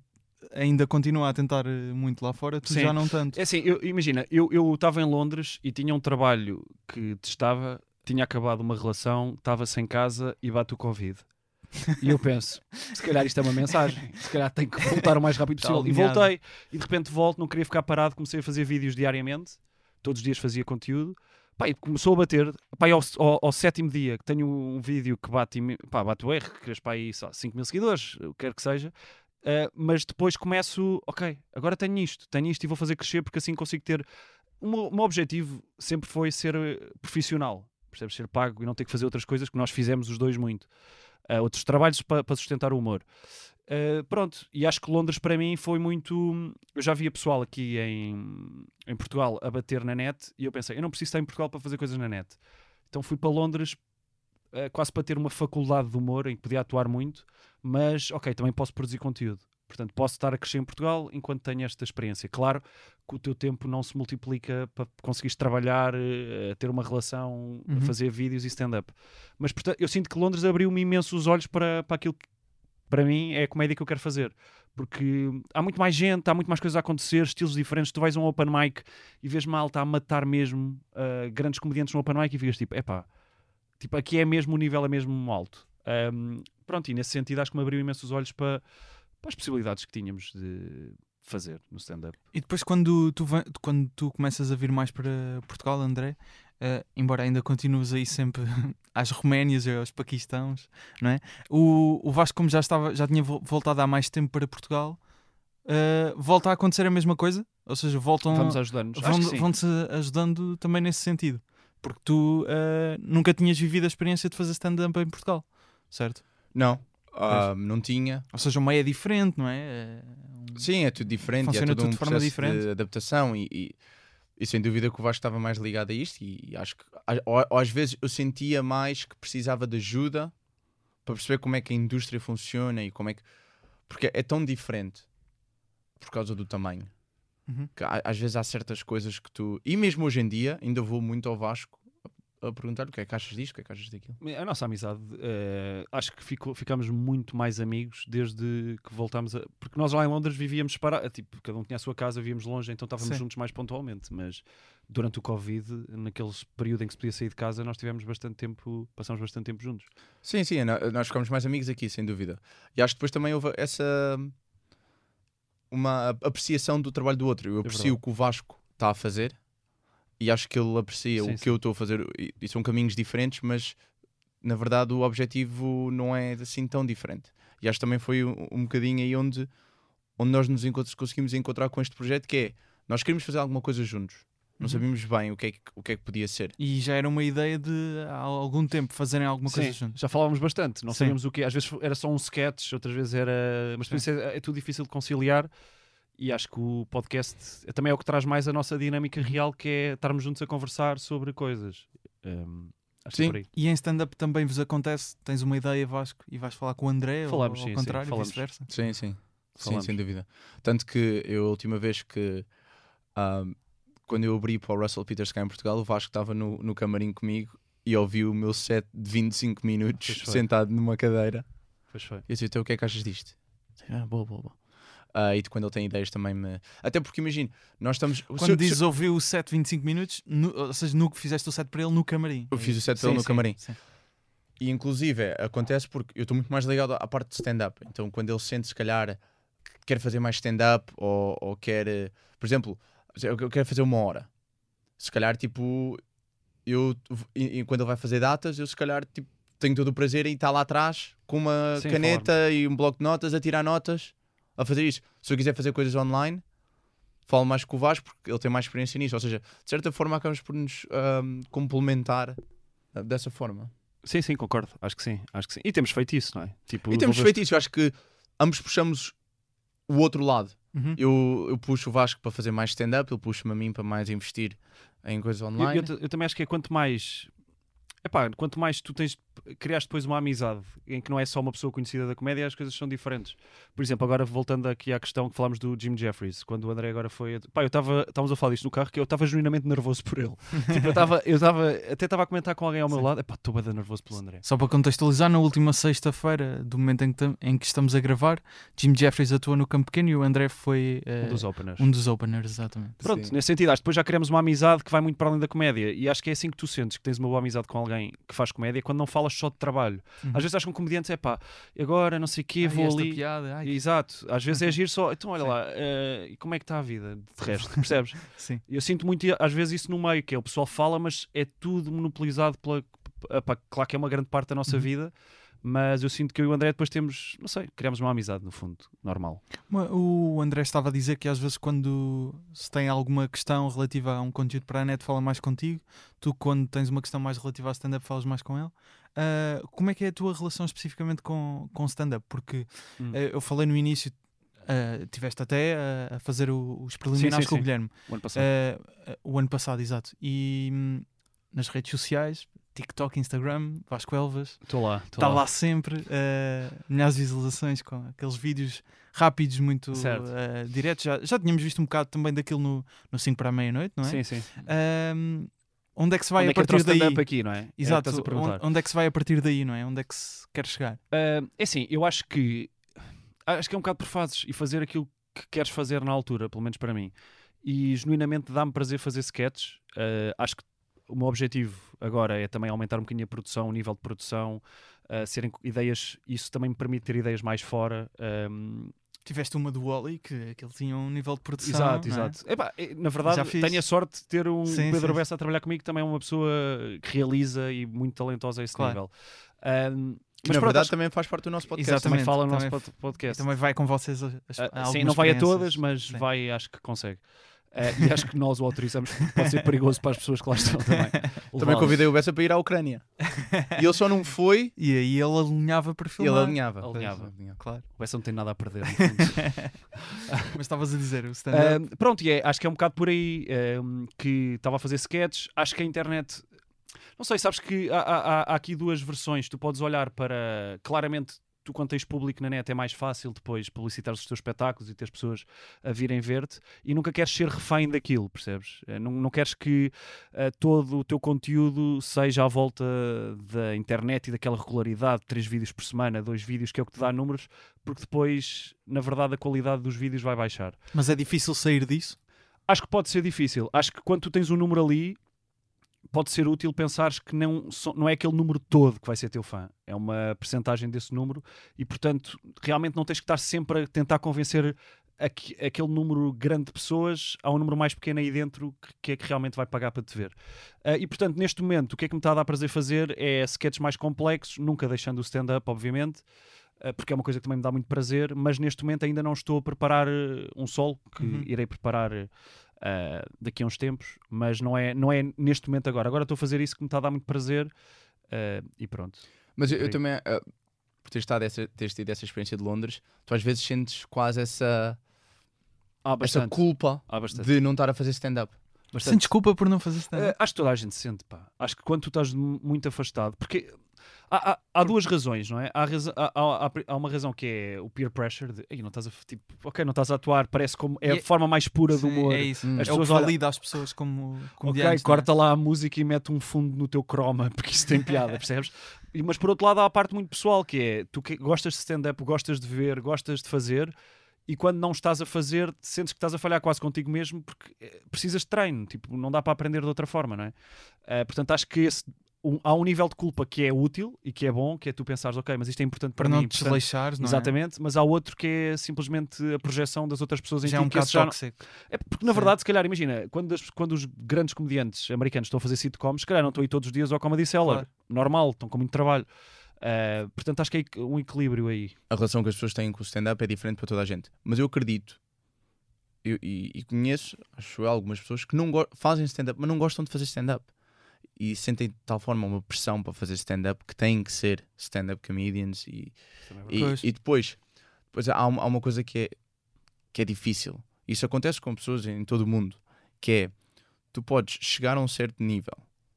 ainda continua a tentar eh, muito lá fora, tu Sim. já não tanto. É assim, eu, imagina, eu eu estava em Londres e tinha um trabalho que testava, tinha acabado uma relação, estava sem casa e bate o Covid. E eu penso, se calhar isto é uma mensagem, se calhar tenho que voltar o mais rápido Está possível. E voltei, e de repente volto, não queria ficar parado, comecei a fazer vídeos diariamente, todos os dias fazia conteúdo. Pá, e começou a bater, pá, ao, ao- ao sétimo dia que tenho um vídeo que bate, pá, bate o R, que cresce para aí 5 mil seguidores, o que quer que seja, Uh, mas depois começo, ok, agora tenho isto, tenho isto e vou fazer crescer porque assim consigo ter. O meu, o meu objetivo sempre foi ser eh, profissional, percebes? Ser pago e não ter que fazer outras coisas que nós fizemos os dois muito. Uh, outros trabalhos para sustentar o humor. Uh, pronto, e acho que Londres para mim foi muito. Eu já via pessoal aqui em, em Portugal a bater na net e eu pensei, eu não preciso estar em Portugal para fazer coisas na net. Então fui para Londres uh, quase para ter uma faculdade de humor em que podia atuar muito, mas ok, também posso produzir conteúdo. Portanto, posso estar a crescer em Portugal enquanto tenho esta experiência. Claro que o teu tempo não se multiplica para conseguires trabalhar, eh, ter uma relação, Uhum. fazer vídeos e stand-up. Mas portanto, eu sinto que Londres abriu-me imenso os olhos para, para aquilo que, para mim, é a comédia que eu quero fazer. Porque há muito mais gente, há muito mais coisas a acontecer, estilos diferentes. Tu vais a um open mic e vês malta a matar mesmo uh, grandes comediantes no open mic e ficas tipo, epá, tipo, aqui é mesmo o nível, é mesmo alto. Um, pronto, e nesse sentido acho que me abriu imenso os olhos para, para as possibilidades que tínhamos de fazer no stand-up. E depois, quando tu, quando tu começas a vir mais para Portugal, André, eh, embora ainda continues aí sempre às Roménias e aos Paquistãos, não é? O, o Vasco, como já, estava, já tinha vo- voltado há mais tempo para Portugal, eh, volta a acontecer a mesma coisa? Ou seja, voltam, Vamos ajudar-nos. Acho vão, vão-te ajudando também nesse sentido. Porque tu eh, nunca tinhas vivido a experiência de fazer stand-up em Portugal, certo? Não, ah, não tinha. Ou seja, o meio é diferente, não é? É um- Sim, é tudo diferente. Funciona é tudo um de forma diferente. de adaptação e, e, e sem dúvida que o Vasco estava mais ligado a isto e acho que ou- às vezes eu sentia mais que precisava de ajuda para perceber como é que a indústria funciona e como é que... Porque é tão diferente por causa do tamanho. Uhum. Que às vezes há certas coisas que tu... E mesmo hoje em dia ainda vou muito ao Vasco a, perguntar o que é que achas disto, o que é que achas daquilo. A nossa amizade, eh, acho que ficou, ficámos muito mais amigos desde que voltámos a. Porque nós lá em Londres vivíamos para. Tipo, cada um tinha a sua casa, vivíamos longe, então estávamos Sim. juntos mais pontualmente. Mas durante o Covid, naquele período em que se podia sair de casa, nós tivemos bastante tempo, passamos bastante tempo juntos. Sim, sim, nós ficamos mais amigos aqui, sem dúvida. E acho que depois também houve essa uma apreciação do trabalho do outro. Eu aprecio verdade. o que o Vasco está a fazer e acho que ele aprecia Sim, o sim. que eu estou a fazer. E, e são caminhos diferentes, mas na verdade o objetivo não é assim tão diferente. E acho que também foi um, um bocadinho aí onde, onde nós nos encont- conseguimos encontrar com este projeto, que é nós queríamos fazer alguma coisa juntos. Não Uhum. sabíamos bem o que, é que, o que é que podia ser. E já era uma ideia de há algum tempo fazerem alguma coisa Sim, juntos. já falávamos bastante, não Sim. sabíamos o que Às vezes era só um sketch, outras vezes era. Mas é, é tudo difícil de conciliar. E acho que o podcast também é o que traz mais a nossa dinâmica real, que é estarmos juntos a conversar sobre coisas. Um, é Sim. E em stand-up também vos acontece, tens uma ideia, Vasco, e vais falar com o André, Falamos, ou sim, ao sim, contrário, falamos. vice-versa. Sim, sim. Sim, Falamos. sem dúvida. Tanto que eu, a última vez que. ahm, quando eu abri para o Russell Peters cá em Portugal, o Vasco estava no, no camarim comigo e ouviu o meu set de 25 minutos sentado numa cadeira. Pois foi. E eu disse: então o que é que achas disto? Ah, boa, boa, boa. Ah, e de quando ele tem ideias também me. Até porque imagino, nós estamos. Quando se dizes se ouviu o set 25 minutos, no- ou seja, no que fizeste o set para ele no camarim. eu fiz o set Sim, dele no sim, camarim. sim. E inclusive acontece porque eu estou muito mais ligado à parte de stand-up. Então quando ele sente, se calhar, que quer fazer mais stand-up ou, ou quer, eh, por exemplo, eu quero fazer uma hora. Se calhar, tipo, eu, quando ele vai fazer datas, eu se calhar, tipo, tenho todo o prazer em estar lá atrás com uma caneta e um bloco de notas a tirar notas, a fazer isso. Se eu quiser fazer coisas online, falo mais com o Vasco porque ele tem mais experiência nisso. Ou seja, de certa forma, acabamos por nos ahm, complementar ah, dessa forma. Sim, sim, concordo. Acho que sim. Acho que sim. E temos feito isso, não é? Tipo, E temos feito isso. Eu acho que ambos puxamos o outro lado. Uhum. Eu, eu puxo o Vasco para fazer mais stand-up, ele puxa-me a mim para mais investir em coisas Eu, online. eu ta- eu também acho que é quanto mais. Epá, quanto mais tu tens, criaste depois uma amizade em que não é só uma pessoa conhecida da comédia, as coisas são diferentes. Por exemplo, agora voltando aqui à questão que falámos do Jim Jeffries, quando o André agora foi. Pá, eu estava. Estávamos a falar disto no carro que eu estava genuinamente nervoso por ele. tipo, eu estava. Eu estava até estava a comentar com alguém ao meu Sim. lado. Epá, estou bem nervoso pelo André. Só para contextualizar, na última sexta-feira, do momento em que, em que estamos a gravar, Jim Jeffries atuou no Campo Pequeno e o André foi eh, Um dos openers. um dos openers, exatamente. Pronto, Sim. nesse sentido, acho que depois já criamos uma amizade que vai muito para além da comédia. E acho que é assim que tu sentes que tens uma boa amizade com alguém que faz comédia quando não falas só de trabalho. Uhum. Às vezes acho que um comediante é pá, agora não sei o quê, Ai, vou ali. piada, ai, Exato, às vezes é agir só. Então, olha Sim. lá, e como é que está a vida de resto? Percebes? sim. Eu sinto muito, às vezes, isso no meio, que é o pessoal fala, mas é tudo monopolizado pela. epá, claro que é uma grande parte da nossa Uhum. vida, mas eu sinto que eu e o André depois temos, não sei, criamos uma amizade, no fundo, normal. O André estava a dizer que às vezes quando se tem alguma questão relativa a um conteúdo para a net fala mais contigo, tu quando tens uma questão mais relativa a stand-up falas mais com ele. Ah, como é que é a tua relação especificamente com, com stand-up? Porque Hum. eh, eu falei no início, ah, tiveste até a- a fazer o- os preliminares sim, com o sim. Guilherme. O ano passado. O ano passado, exato. E hum, nas redes sociais, TikTok, Instagram, Vasco Elvas, Estou lá, estou está lá sempre, eh, milhares de visualizações com aqueles vídeos rápidos, muito eh, diretos. Já, já tínhamos visto um bocado também daquilo no, no 5 para a meia-noite, não é? Sim, sim. Ahm, onde é que se vai Onde a é o partir daí? stand-up aqui, não é? É Exato, a perguntar. onde, onde é que se vai a partir daí, não é? Onde é que se quer chegar? Ah, é assim, eu acho que acho que é um bocado por fases e fazer aquilo que queres fazer na altura, pelo menos para mim. E genuinamente dá-me prazer fazer sketches. Ah, acho que o meu objetivo agora é também aumentar um bocadinho a produção, o nível de produção, ah, serem ideias, isso também me permite ter ideias mais fora. Tiveste uma do Wally, que, que ele tinha um nível de produção. exato, é? exato. Epá, eh, na verdade, tenho a sorte de ter um Sim, Pedro sim, Bessa a trabalhar comigo, que também é uma pessoa que realiza e muito talentosa a esse Claro. nível. Que mas na pronto, verdade acho também faz parte do nosso podcast. Exatamente. também fala no nosso também- pod- podcast. Também vai com vocês a, a- Ah, a sim, não vai a todas, mas Sim. vai, acho que consegue. Ah, e acho que nós o autorizamos porque pode ser perigoso para as pessoas que lá estão também. Também convidei o Bessa para ir à Ucrânia. e ele só não foi E aí ele alinhava para e ele filmar. alinhava. Alinhava. Claro. O Bessa não tem nada a perder. Mas estavas a dizer, o stand-up. Ah, pronto, e é, acho que é um bocado por aí ah, que estava a fazer sketches. Acho que a internet. Não sei, sabes que há, há- há aqui duas versões. Tu podes olhar para. Claramente, tu, quando tens público na net, é mais fácil depois publicitar os teus espetáculos e ter as pessoas a virem ver-te e nunca queres ser refém daquilo, percebes? Eh, Não, não queres que eh, todo o teu conteúdo seja à volta da internet e daquela regularidade, três vídeos por semana, dois vídeos, que é o que te dá números, porque depois, na verdade, a qualidade dos vídeos vai baixar. Mas é difícil sair disso? Acho que pode ser difícil. Acho que quando tu tens um número ali, pode ser útil pensares que não, não é aquele número todo que vai ser teu fã. É uma percentagem desse número e, portanto, realmente não tens que estar sempre a tentar convencer aque- aquele número grande de pessoas a um número mais pequeno aí dentro que- que é que realmente vai pagar para te ver. Ah, e, portanto, neste momento, o que é que me está a dar prazer fazer é sketches mais complexos, nunca deixando o stand-up, obviamente, ah, porque é uma coisa que também me dá muito prazer, mas neste momento ainda não estou a preparar eh, um solo, que Uhum. irei preparar ah, daqui a uns tempos, mas não é, não é neste momento agora. Agora estou a fazer isso que me está a dar muito prazer ah, e pronto. Mas eu, eu também, ah, por ter, estado essa, teres tido essa experiência de Londres, tu às vezes sentes quase essa, Há essa culpa bastante. de não estar a fazer stand-up. bastante. Sentes culpa por não fazer stand Eh, acho que toda a gente sente, pá. Acho que quando tu estás mu- muito afastado, porque há, há- há duas razões, não é? Há, raza- há- uma razão que é o peer pressure, de "Ei, não estás a, tipo, ok, não estás a atuar, parece como é E a é- forma mais pura do Sim, humor. É isso. Hum. É As o que pessoas olham- valida as pessoas como Ok, comediantes. não é? corta lá a música e mete um fundo no teu croma, porque isso tem piada, percebes? E- Mas por outro lado há a parte muito pessoal, que é tu que gostas de stand-up, gostas de ver, gostas de fazer, e quando não estás a fazer, sentes que estás a falhar quase contigo mesmo, porque eh, precisas de treino, tipo, não dá para aprender de outra forma, não é? Eh, portanto, acho que esse, um- há um nível de culpa que é útil e que é bom, que é tu pensares, ok, mas isto é importante para, Para não mim. te portanto- desleixares, não é? Exatamente, mas há outro que é simplesmente a projeção das outras pessoas em Já é ti, um que bocado já não- tóxico. é porque, na Sim. verdade, se calhar, imagina, quando, as- quando os grandes comediantes americanos estão a fazer sitcoms, se calhar não estão aí todos os dias ao Comedy Cellar. Claro. Normal, estão com muito trabalho. Uh, portanto, acho que é um equilíbrio aí. a relação que as pessoas têm com o stand-up é diferente para toda a gente. Mas eu acredito eu- e, e conheço, acho eu, algumas pessoas que não fazem stand-up, mas não gostam de fazer stand-up. E sentem de tal forma uma pressão para fazer stand-up que têm que ser stand-up comedians. E, e, Pois. e depois, depois há, uma, há uma coisa que é, que é difícil. Isso acontece com pessoas em todo o mundo, que é tu podes chegar a um certo nível.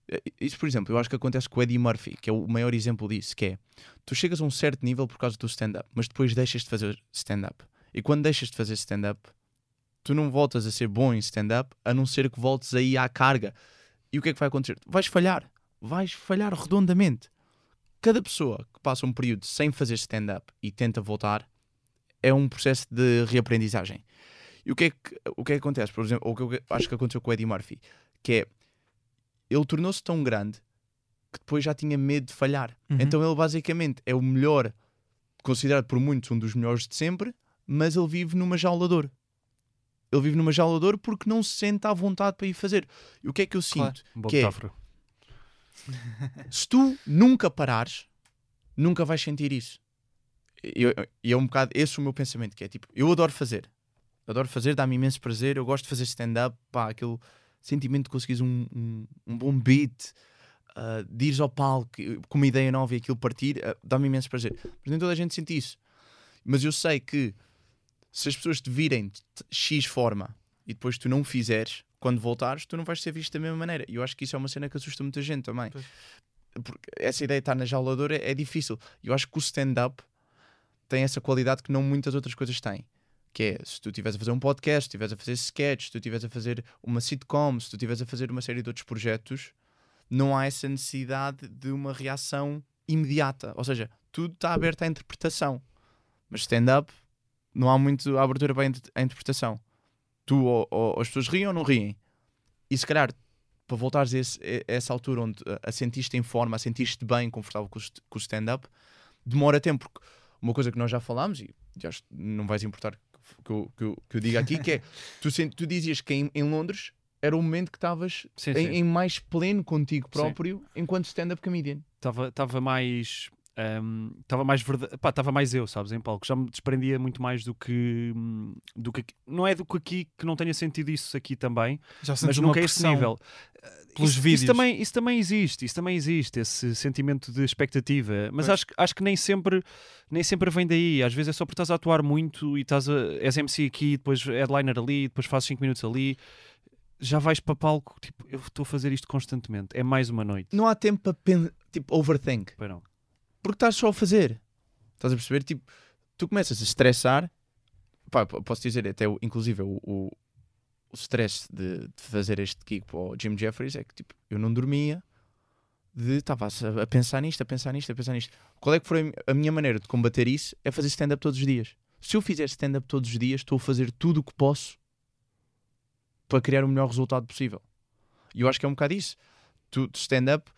Eh, Isso, por exemplo, eu acho que acontece com o Eddie Murphy, que é o maior exemplo disso, que é tu chegas a um certo nível por causa do stand-up, mas depois deixas de fazer stand-up. E quando deixas de fazer stand-up, tu não voltas a ser bom em stand-up, a não ser que voltes aí à carga. E o que é que vai acontecer? Vais falhar. Vais falhar redondamente. Cada pessoa que passa um período sem fazer stand-up e tenta voltar é um processo de reaprendizagem. E o que é que, o que, é que acontece? Por exemplo, o que eu acho que aconteceu com o Eddie Murphy, que é ele tornou-se tão grande que depois já tinha medo de falhar. Uhum. Então ele basicamente é o melhor, considerado por muitos um dos melhores de sempre, mas ele vive numa jaula de ouro. Ele vive numa jaula de ouro porque não se sente à vontade para ir fazer. E o que é que eu Claro. sinto? Boa Que é-. Se tu nunca parares, nunca vais sentir isso. E é um bocado esse o meu pensamento, que é tipo, eu adoro fazer. Adoro fazer, dá-me imenso prazer. Eu gosto de fazer stand-up, pá, aquele sentimento de conseguires um, um, um bom beat, ah, de ires ao palco com uma ideia nova e aquilo partir, ah, dá-me imenso prazer. Mas nem toda a gente sente isso. Mas eu sei que se as pessoas te virem de X forma e depois tu não o fizeres, quando voltares, tu não vais ser visto da mesma maneira. E eu acho que isso é uma cena que assusta muita gente também. Pois. Porque essa ideia de estar na jauladora é, é difícil. Eu acho que o stand-up tem essa qualidade que não muitas outras coisas têm. Que é, se tu estiveres a fazer um podcast, se estiveres a fazer sketch, se tu estiveres a fazer uma sitcom, se tu estiveres a fazer uma série de outros projetos, não há essa necessidade de uma reação imediata. Ou seja, tudo está aberto à interpretação. Mas stand-up, não há muito abertura para a inter- a interpretação. Tu ou, ou as pessoas riem ou não riem. E se calhar, para voltares a, esse- a essa altura onde a, sentiste em forma, a sentiste bem, confortável com o stand-up, demora tempo. Porque uma coisa que nós já falámos, e já não vais importar que eu, que eu, que eu diga aqui, que é tu, tu dizias que em, em Londres era o momento que estavas Sim, em, sim. em mais pleno contigo próprio enquanto stand-up comedian. Estava mais. Estava mais verdade, pá, estava mais eu, sabes, em palco. Já me desprendia muito mais do que, do que aqui. não é do que aqui que não tenha sentido isso aqui também, Já mas nunca é esse nível. pelos isso, vídeos. Isso também, isso também existe, isso também existe, esse sentimento de expectativa. Mas Pois. acho, que- acho que nem sempre, nem sempre vem daí. Às vezes é só porque estás a atuar muito e estás a, és MC aqui, depois headliner ali, depois fazes 5 minutos ali. Já vais para palco, tipo, eu estou a fazer isto constantemente. É mais uma noite. Não há tempo para tipo, overthink. Pois não. Porque estás só a fazer. Estás a perceber? Tipo, tu começas a estressar. Pá, posso dizer, até inclusive o, o, o stress de, de fazer este gig para o Jim Jeffries é que tipo, eu não dormia estava a, a pensar nisto, a pensar nisto, a pensar nisto. Qual é que foi a mi- a minha maneira de combater isso? É fazer stand-up todos os dias. Se eu fizer stand-up todos os dias, estou a fazer tudo o que posso para criar o melhor resultado possível. E eu acho que é um bocado isso. Tu, stand-up,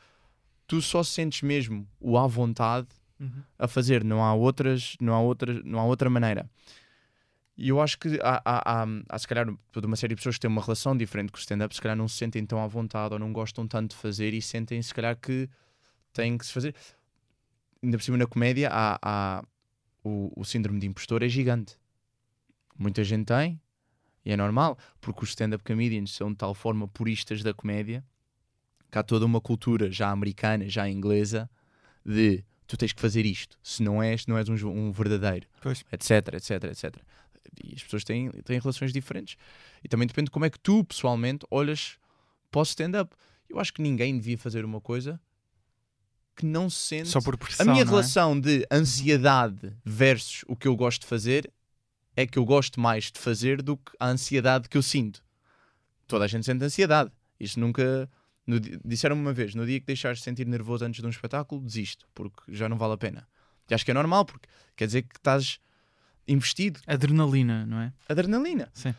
tu só sentes mesmo o à vontade Uhum. a fazer, não há outras, não há outras, não há outra maneira. E eu acho que há, há, há, há se calhar toda uma série de pessoas que têm uma relação diferente com o stand-up, se calhar não se sentem tão à vontade ou não gostam tanto de fazer e sentem se calhar que têm que se fazer. Ainda por cima na comédia há, há o, o síndrome de impostor é gigante. Muita gente tem e é normal, porque os stand-up comedians são de tal forma puristas da comédia que há toda uma cultura já americana, já inglesa, de tu tens que fazer isto, se não és, não és um, um verdadeiro, Pois. etc, etc, etc. E as pessoas têm, têm relações diferentes. E também depende de como é que tu, pessoalmente, olhas posso stand-up. Eu acho que ninguém devia fazer uma coisa que não se sente. Só por a pressão. minha não é? relação de ansiedade versus o que eu gosto de fazer é que eu gosto mais de fazer do que a ansiedade que eu sinto. Toda a gente sente ansiedade. Isto nunca. Disseram-me uma vez: no dia que deixares de sentir nervoso antes de um espetáculo, desisto, porque já não vale a pena. E acho que é normal, porque quer dizer que estás investido. Adrenalina, não é? Adrenalina. Sim.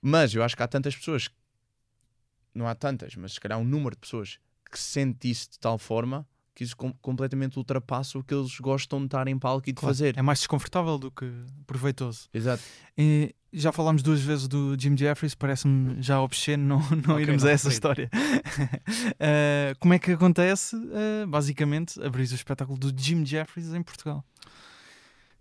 Mas eu acho que há tantas pessoas, não há tantas, mas se calhar um número de pessoas que sente isso de tal forma que isso com- completamente ultrapassa o que eles gostam de estar em palco e de Claro, fazer. É mais desconfortável do que proveitoso. Exato. E já falámos duas vezes do Jim Jeffries, parece-me já obsceno não, não Ok, irmos não a essa referi. história. Eh, como é que acontece, eh, basicamente, abrir o espetáculo do Jim Jeffries em Portugal?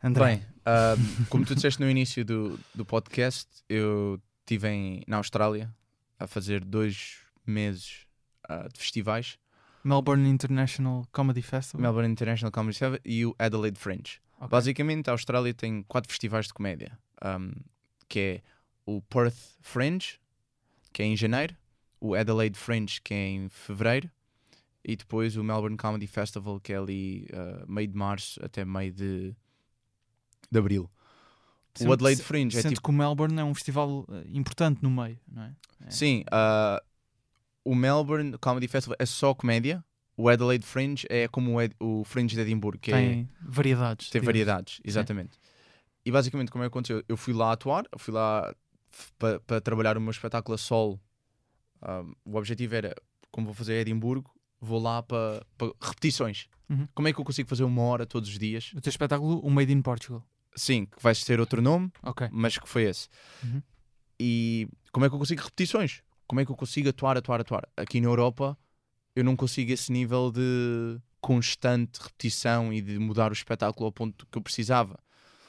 André, Bem, ah, como tu disseste no início do, do podcast, eu estive em- na Austrália a fazer dois meses ah, de festivais, Melbourne International Comedy Festival. Melbourne International Comedy Festival e o Adelaide Fringe. Ok. Basicamente, a Austrália tem quatro festivais de comédia, um, que é o Perth Fringe, que é em janeiro, o Adelaide Fringe, que é em fevereiro, e depois o Melbourne Comedy Festival, que é ali uh, meio de março até meio de, de abril. O Adelaide Fringe é tipo. que o Melbourne é um festival eh, importante no meio, não é? É. Sim, uh, o Melbourne Comedy Festival é só comédia, o Adelaide Fringe é como o, Ed- o Fringe de Edimburgo, que é. Tem variedades. Tem digamos. variedades, exatamente. E basicamente, como é que aconteceu? Eu fui lá atuar, fui lá para trabalhar o meu espetáculo a solo. Um, o objetivo era, como vou fazer Edimburgo, vou lá para repetições. Uhum. Como é que eu consigo fazer uma hora todos os dias? O teu espetáculo, o Made in Portugal. Sim, que vais ter outro nome, Ok. mas que foi esse. Uhum. E como é que eu consigo repetições? Como é que eu consigo atuar, atuar, atuar? Aqui na Europa, eu não consigo esse nível de constante repetição e de mudar o espetáculo ao ponto que eu precisava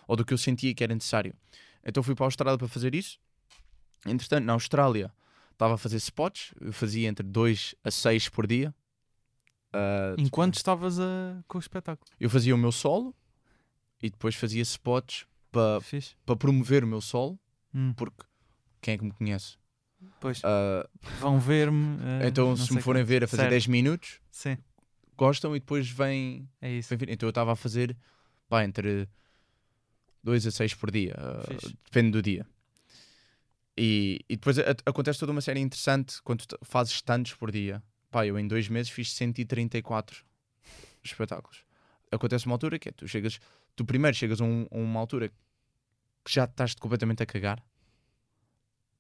ou do que eu sentia que era necessário. Então fui para a Austrália para fazer isso. Entretanto, na Austrália estava a fazer spots, eu fazia entre 2 a 6 por dia. Ah, Enquanto estavas a... com o espetáculo. eu fazia o meu solo e depois fazia spots para promover o meu solo, Hum, porque quem é que me conhece? Pois, Ah, vão ver-me. eh, então, se me forem quanto. ver a fazer Certo. 10 minutos, Sim, gostam e depois vêm. é isso. vêm. Então, eu estava a fazer pá, entre 2 a 6 por dia, Fixe. depende do dia. E, e depois a- acontece toda uma série interessante quando fazes tantos por dia. Pá, eu em dois meses fiz 134 espetáculos. Acontece uma altura que é, tu chegas, tu primeiro chegas a, um- a uma altura que já estás completamente a cagar.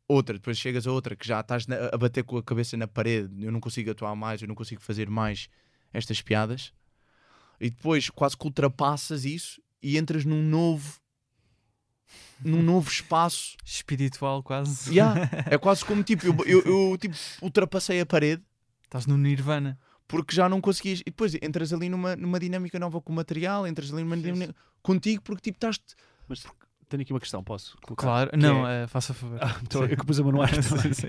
Outra, depois chegas a outra que já estás na- a bater com a cabeça na parede. Eu não consigo atuar mais, eu não consigo fazer mais estas piadas. E depois quase que ultrapassas isso e entras num novo num novo espaço Espiritual, quase. Yeah, é quase como tipo, eu, eu, eu, tipo, ultrapassei a parede Estás no Nirvana. porque já não conseguias. E depois entras ali numa, numa dinâmica nova com o material, entras ali numa dinâmica contigo porque tipo estás. Mas tenho aqui uma questão, posso? colocar? Claro, Que não, é- eh, faça favor. Ah, então, eu pus a. Sim, sim.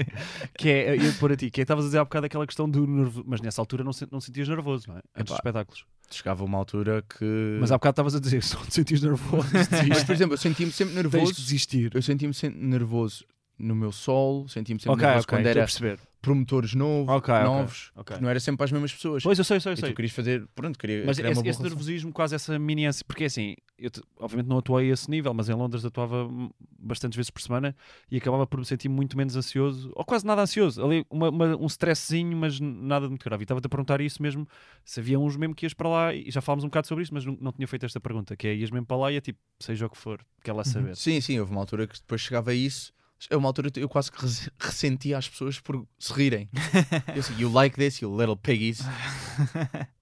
que é, eu pôr a ti, que é, estavas a dizer há bocado aquela questão do nervoso, mas nessa altura não, não sentias nervoso, não é? Antes dos espetáculos. Chegava uma altura que. Mas há bocado estavas a dizer, não te sentias nervoso, Mas, por exemplo, eu sentia-me sempre tens nervoso. de desistir. Eu sentia-me sempre nervoso no meu solo, sentia-me sempre Ok, nervoso ok, quando era perceber. promotores novos, Ok, ok, novos. ok. Não era sempre para as mesmas pessoas. Pois, eu sei, eu sei, eu sei. tu querias fazer. Pronto, queria. Mas esse, esse nervosismo, quase essa mini porque assim, eu te- obviamente não atuei a esse nível, mas em Londres atuava bastantes vezes por semana e acabava por me sentir muito menos ansioso, ou quase nada ansioso, ali uma- uma- um stressinho, mas nada de muito grave. E estava-te a perguntar isso mesmo, se havia uns mesmo que ias para lá, e já falámos um bocado sobre isso, mas não, não tinha feito esta pergunta, que é ias mesmo para lá e é tipo, seja o que for, quer lá saber. Sim, sim, houve uma altura que depois chegava a isso. É uma altura eu quase que res- ressentia as pessoas por se rirem. Eu assim, you like this, you little piggies.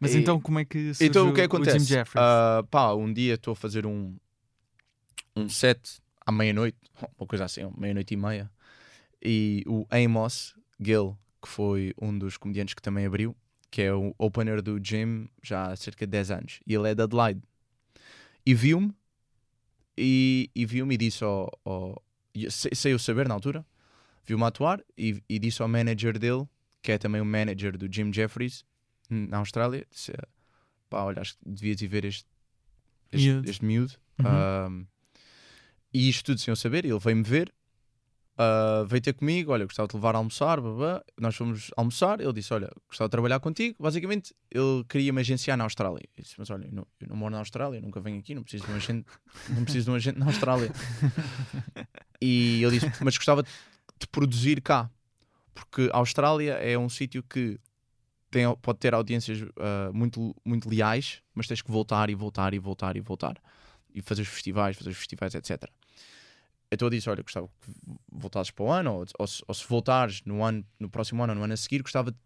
Mas E- então como é que surgiu Então o que Jim acontece? Jeffries? Ah, pá, um dia estou a fazer um, um set à meia-noite, uma coisa assim, meia-noite e meia, e o Amos Gill, que foi um dos comediantes que também abriu, que é o opener do Jim já há cerca de 10 anos, e ele é de Adelaide. E viu-me, e, e viu-me e disse ao. ao eu saber na altura, viu-me atuar e, e disse ao manager dele, que é também o manager do Jim Jeffries, hum, na Austrália, disse, pá, olha, acho que devias ir ver este, este, Miúdo. este miúdo. Uhum. Um, e isto tudo sem eu saber, ele veio-me ver ah, veio ter comigo, olha, gostava de levar a almoçar, blá. nós fomos almoçar, ele disse, olha, gostava de trabalhar contigo, basicamente ele queria me agenciar na Austrália, eu disse, mas olha, eu não, eu não moro na Austrália, nunca venho aqui, não preciso de um agente, não preciso de um agente na Austrália. e ele disse, mas gostava de, produzir cá, porque a Austrália é um sítio que tem, pode ter audiências ah, muito, muito leais, mas tens que voltar e voltar e voltar e voltar. E fazer os festivais, fazer os festivais, etc. Então eu disse: Olha, gostava que voltasses para o ano, ou, ou, se, ou se voltares no, ano, no próximo ano ou no ano a seguir, gostava de,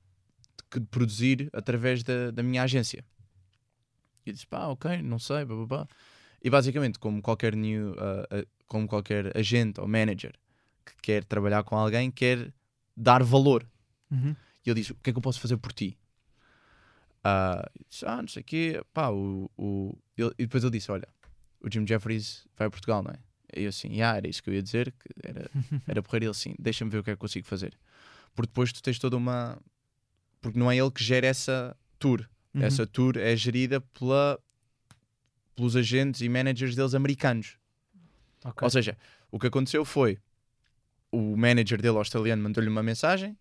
de, de produzir através da, da minha agência. E eu disse: Pá, ok, não sei, blá, blá, blá. E basicamente, como qualquer, new, ah, ah, como qualquer agente ou manager que quer trabalhar com alguém, quer dar valor. Uhum. E ele disse: O que é que eu posso fazer por ti? Ah, eu disse, ah não sei o quê. Pá, o, o... ele- e depois ele disse: Olha, o Jim Jeffries vai a Portugal, não é? E eu assim: ah, era isso que eu ia dizer, que era, era porreiro. Ele assim: Deixa-me ver o que é que consigo fazer. Porque depois tu tens toda uma. Porque não é ele que gera essa tour. Uhum. Essa tour é gerida pela... pelos agentes e managers deles americanos. Ok. Ou seja, o que aconteceu foi o manager dele australiano mandou-lhe uma mensagem,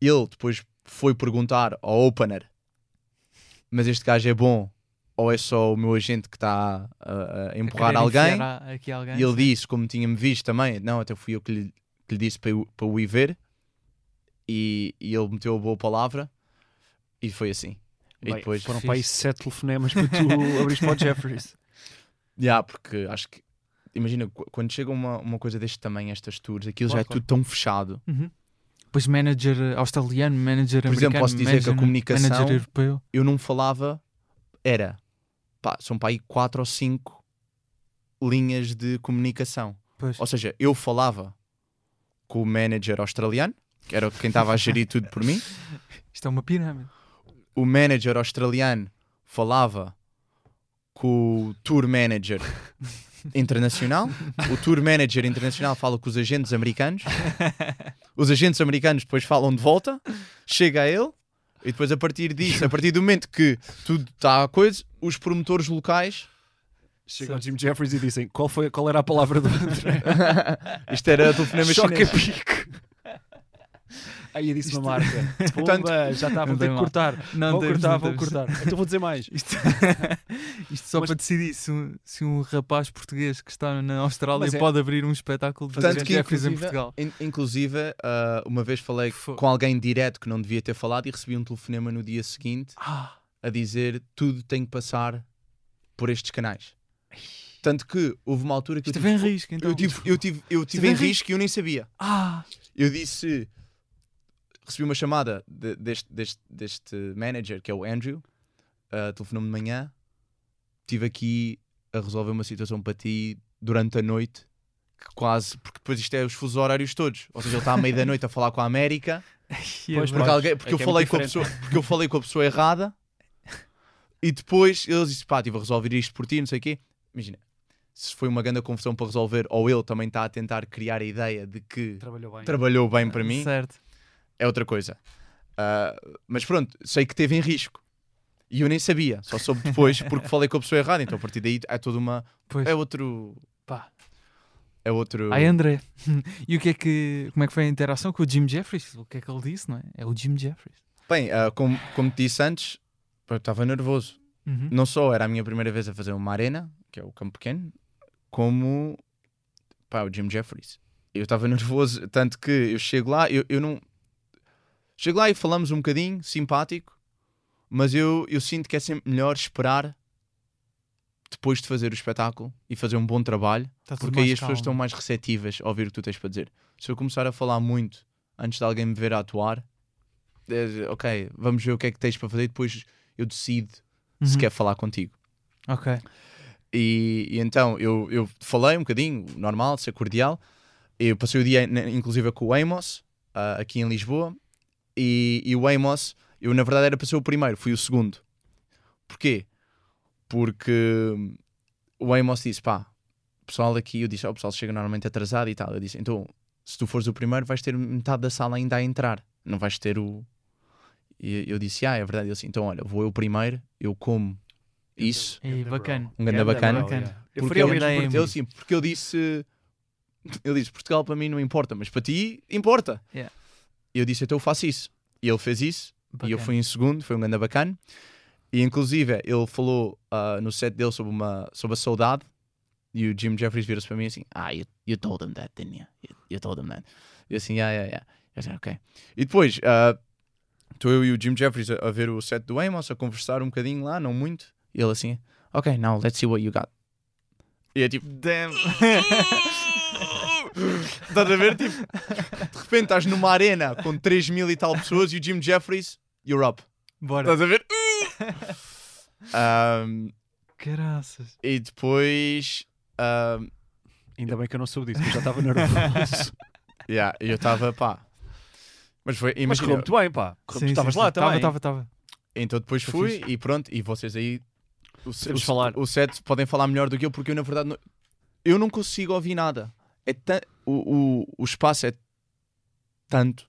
ele depois foi perguntar ao opener, mas este gajo é bom ou é só o meu agente que está a, a empurrar alguém? a- aqui alguém, E ele sim. disse, como tinha-me visto também, não, até fui eu que lhe, que lhe disse para, eu- para o ir ver, e, e ele meteu a boa palavra, e foi assim. E Bem, depois foram fiz. para aí sete telefonemas para tu abrires para o Jeffries. Já, porque acho que. Imagina, qu- quando chega uma, uma coisa deste tamanho, estas tours, aquilo já é Claro, tudo tão fechado. Uhum. Depois manager australiano, manager Por exemplo, americano, posso dizer que a manager- comunicação- Manager europeu. Eu não falava, era. Pá, são para aí quatro ou cinco linhas de comunicação. Pois. Ou seja, eu falava com o manager australiano, que era quem estava a gerir tudo por mim. Isto é uma pirâmide. O manager australiano falava com o tour manager internacional. O tour manager internacional fala com os agentes americanos. Os agentes americanos depois falam de volta. Chega a ele. E depois, a partir disso, a partir do momento que tudo está a coisa, os promotores locais. Chega ao Jim Jeffries e dizem qual, foi, qual era a palavra do André. Isto era telefonema Choque a chinês. pique. Aí eu disse uma marca. Portanto, Pumba, já ter que mal. cortar. Não vão temos, cortar, não vão temos. cortar. Então vou dizer mais. Isto, isto só Mas- para decidir se um, se um rapaz português que está na Austrália é- pode abrir um espetáculo de Tanto que, Jeffries em Portugal. in- inclusive ah, uma vez falei Fo- com alguém direto que não devia ter falado e recebi um telefonema no dia seguinte Ah, a dizer tudo tem que passar por estes canais. Tanto que houve uma altura que eu esteve em tive, risco então. eu tive, eu tive, eu tive em risco e eu nem sabia. Ah, Eu disse, recebi uma chamada de- deste, deste, deste manager que é o Andrew, uh, telefonou-me de manhã. Estive aqui a resolver uma situação para ti durante a noite, que quase, porque depois isto é os fusos horários todos. Ou seja, ele está à meia da noite a falar com a América. é Pois, bem. Porque, alguém, porque é eu é falei com a pessoa, porque eu falei com a pessoa errada e depois eles disseram, pá, estive a resolver isto por ti, não sei o quê. Imagina, se foi uma grande confusão para resolver, ou ele também está a tentar criar a ideia de que Trabalhou bem. trabalhou bem para mim, Certo. É outra coisa. Ah, mas pronto, sei que teve em risco. E eu nem sabia, só soube depois porque falei com a pessoa errada. Então a partir daí é toda uma. Pois. É outro. Pá. É outro. Ai, André. E o que é que. Como é que foi a interação com o Jim Jeffries? O que é que ele disse, não é? É o Jim Jeffries. Bem, ah, como, como te disse antes, eu estava nervoso. Uhum. não só era a minha primeira vez a fazer uma arena, que é o campo pequeno, como pá, o Jim Jeffries. Eu estava nervoso, tanto que eu chego lá, eu, eu não. Chego lá e falamos um bocadinho, simpático, mas eu, eu sinto que é sempre melhor esperar depois de fazer o espetáculo e fazer um bom trabalho, Está tudo porque aí as pessoas estão mais receptivas a ouvir o que tu tens para dizer. Se eu começar a falar muito antes de alguém me ver a atuar, é, ok, vamos ver o que é que tens para fazer e depois eu decido se Uhum. quer falar contigo. Ok. E, e então eu, eu falei um bocadinho, normal, ser cordial. Eu passei o dia, inclusive, com o Amos, ah, aqui em Lisboa. E, e o Amos, eu na verdade era para ser o primeiro, fui o segundo. Porquê? Porque o Amos disse: pá, o pessoal aqui, eu disse: ó, o pessoal chega normalmente atrasado e tal. Eu disse: então, se tu fores o primeiro, vais ter metade da sala ainda a entrar, não vais ter o. E eu disse: ah, é verdade. Ele disse: então, olha, vou eu primeiro, eu como isso. E bacana. Um Ganda bacana. Eu faria o mesmo por sim, porque eu disse Ele disse: Portugal para mim não importa, mas para ti importa. Yeah. E eu disse: Então eu faço isso. E ele fez isso. E eu Bacana. fui em segundo, foi um grande bacana. E inclusive ele falou ah, no set dele sobre, uma, sobre a saudade. E o Jim Jeffries vira-se para mim assim: Ah, you, you told him that, didn't you? You, you told him that. E eu assim: Yeah, yeah, yeah. Eu disse, ok. E depois, ah, estou eu e o Jim Jeffries a, a ver o set do Amos, a conversar um bocadinho lá, não muito. E ele assim: Ok, now let's see what you got. E é tipo, Damn. Estás a ver? Tipo, de repente estás numa arena com 3 mil e tal pessoas e o Jim Jeffries, you're up. Bora. Estás a ver? Caraças. e depois. ahm, Ainda bem que eu não soube disso, porque eu já estava nervoso. yeah, eu estava, pá. Mas foi, Mas imagina. correu muito bem, pá. Correu- Sim, tu estavas lá também. Estava, estava, estava. Então depois Foi fui e pronto. E vocês aí. O, o, falar. o set podem falar melhor do que eu, porque eu, na verdade, não, eu não consigo ouvir nada. É o, o, o espaço é tanto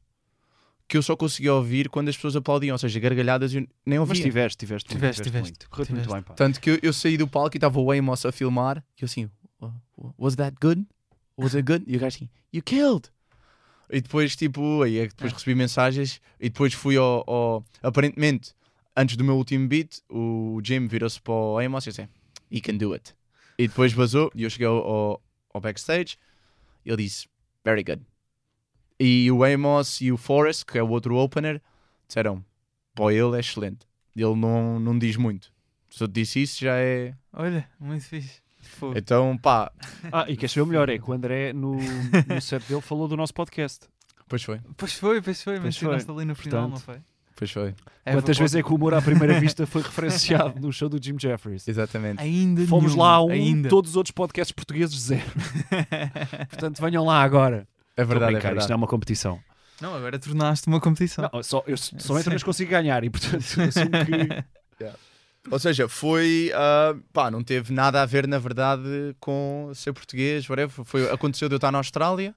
que eu só conseguia ouvir quando as pessoas aplaudiam, ou seja, gargalhadas eu nem ouvia. Mas tiveste, tiveste, Tiveste, tiveste tiveste, muito. Bem, pá. Tanto que eu, eu saí do palco e estava o Amos a filmar e eu assim, "Uh, was that good? Was it good? E o gajo assim, you killed! E depois, tipo, aí é que depois recebi mensagens e depois fui ao, ao- Aparentemente, antes do meu último beat, o Jim virou-se para o Amos e disse, he can do it. E depois vazou e eu cheguei ao, ao, ao backstage e ele disse, very good. E o Amos e o Forrest, que é o outro opener, disseram, pô, ele é excelente. Ele não, não diz muito. Se eu te disse isso, já é. Olha, muito fixe. Fogo. Então, pá, Ah, e queres saber o melhor? É que o André, no, no set dele, falou do nosso podcast. pois foi. Pois foi, pois foi. Pois Mencionaste foi. ali no final, Portanto, não foi? Pois foi. Quantas vezes é que o humor à primeira vista foi referenciado no show do Jim Jeffries? Exatamente. Ainda Fomos nenhuma, lá a um, ainda. todos os outros podcasts portugueses zero. Portanto, venham lá agora. É verdade, é brincar, verdade. Isto não é uma competição. Não, agora tornaste uma competição. Não, só, eu só entro Sim. nas que consigo ganhar e, portanto, assumo que... Ou seja, foi. ah, pá, não teve nada a ver, na verdade, com ser português, whatever. Foi, aconteceu de eu estar na Austrália.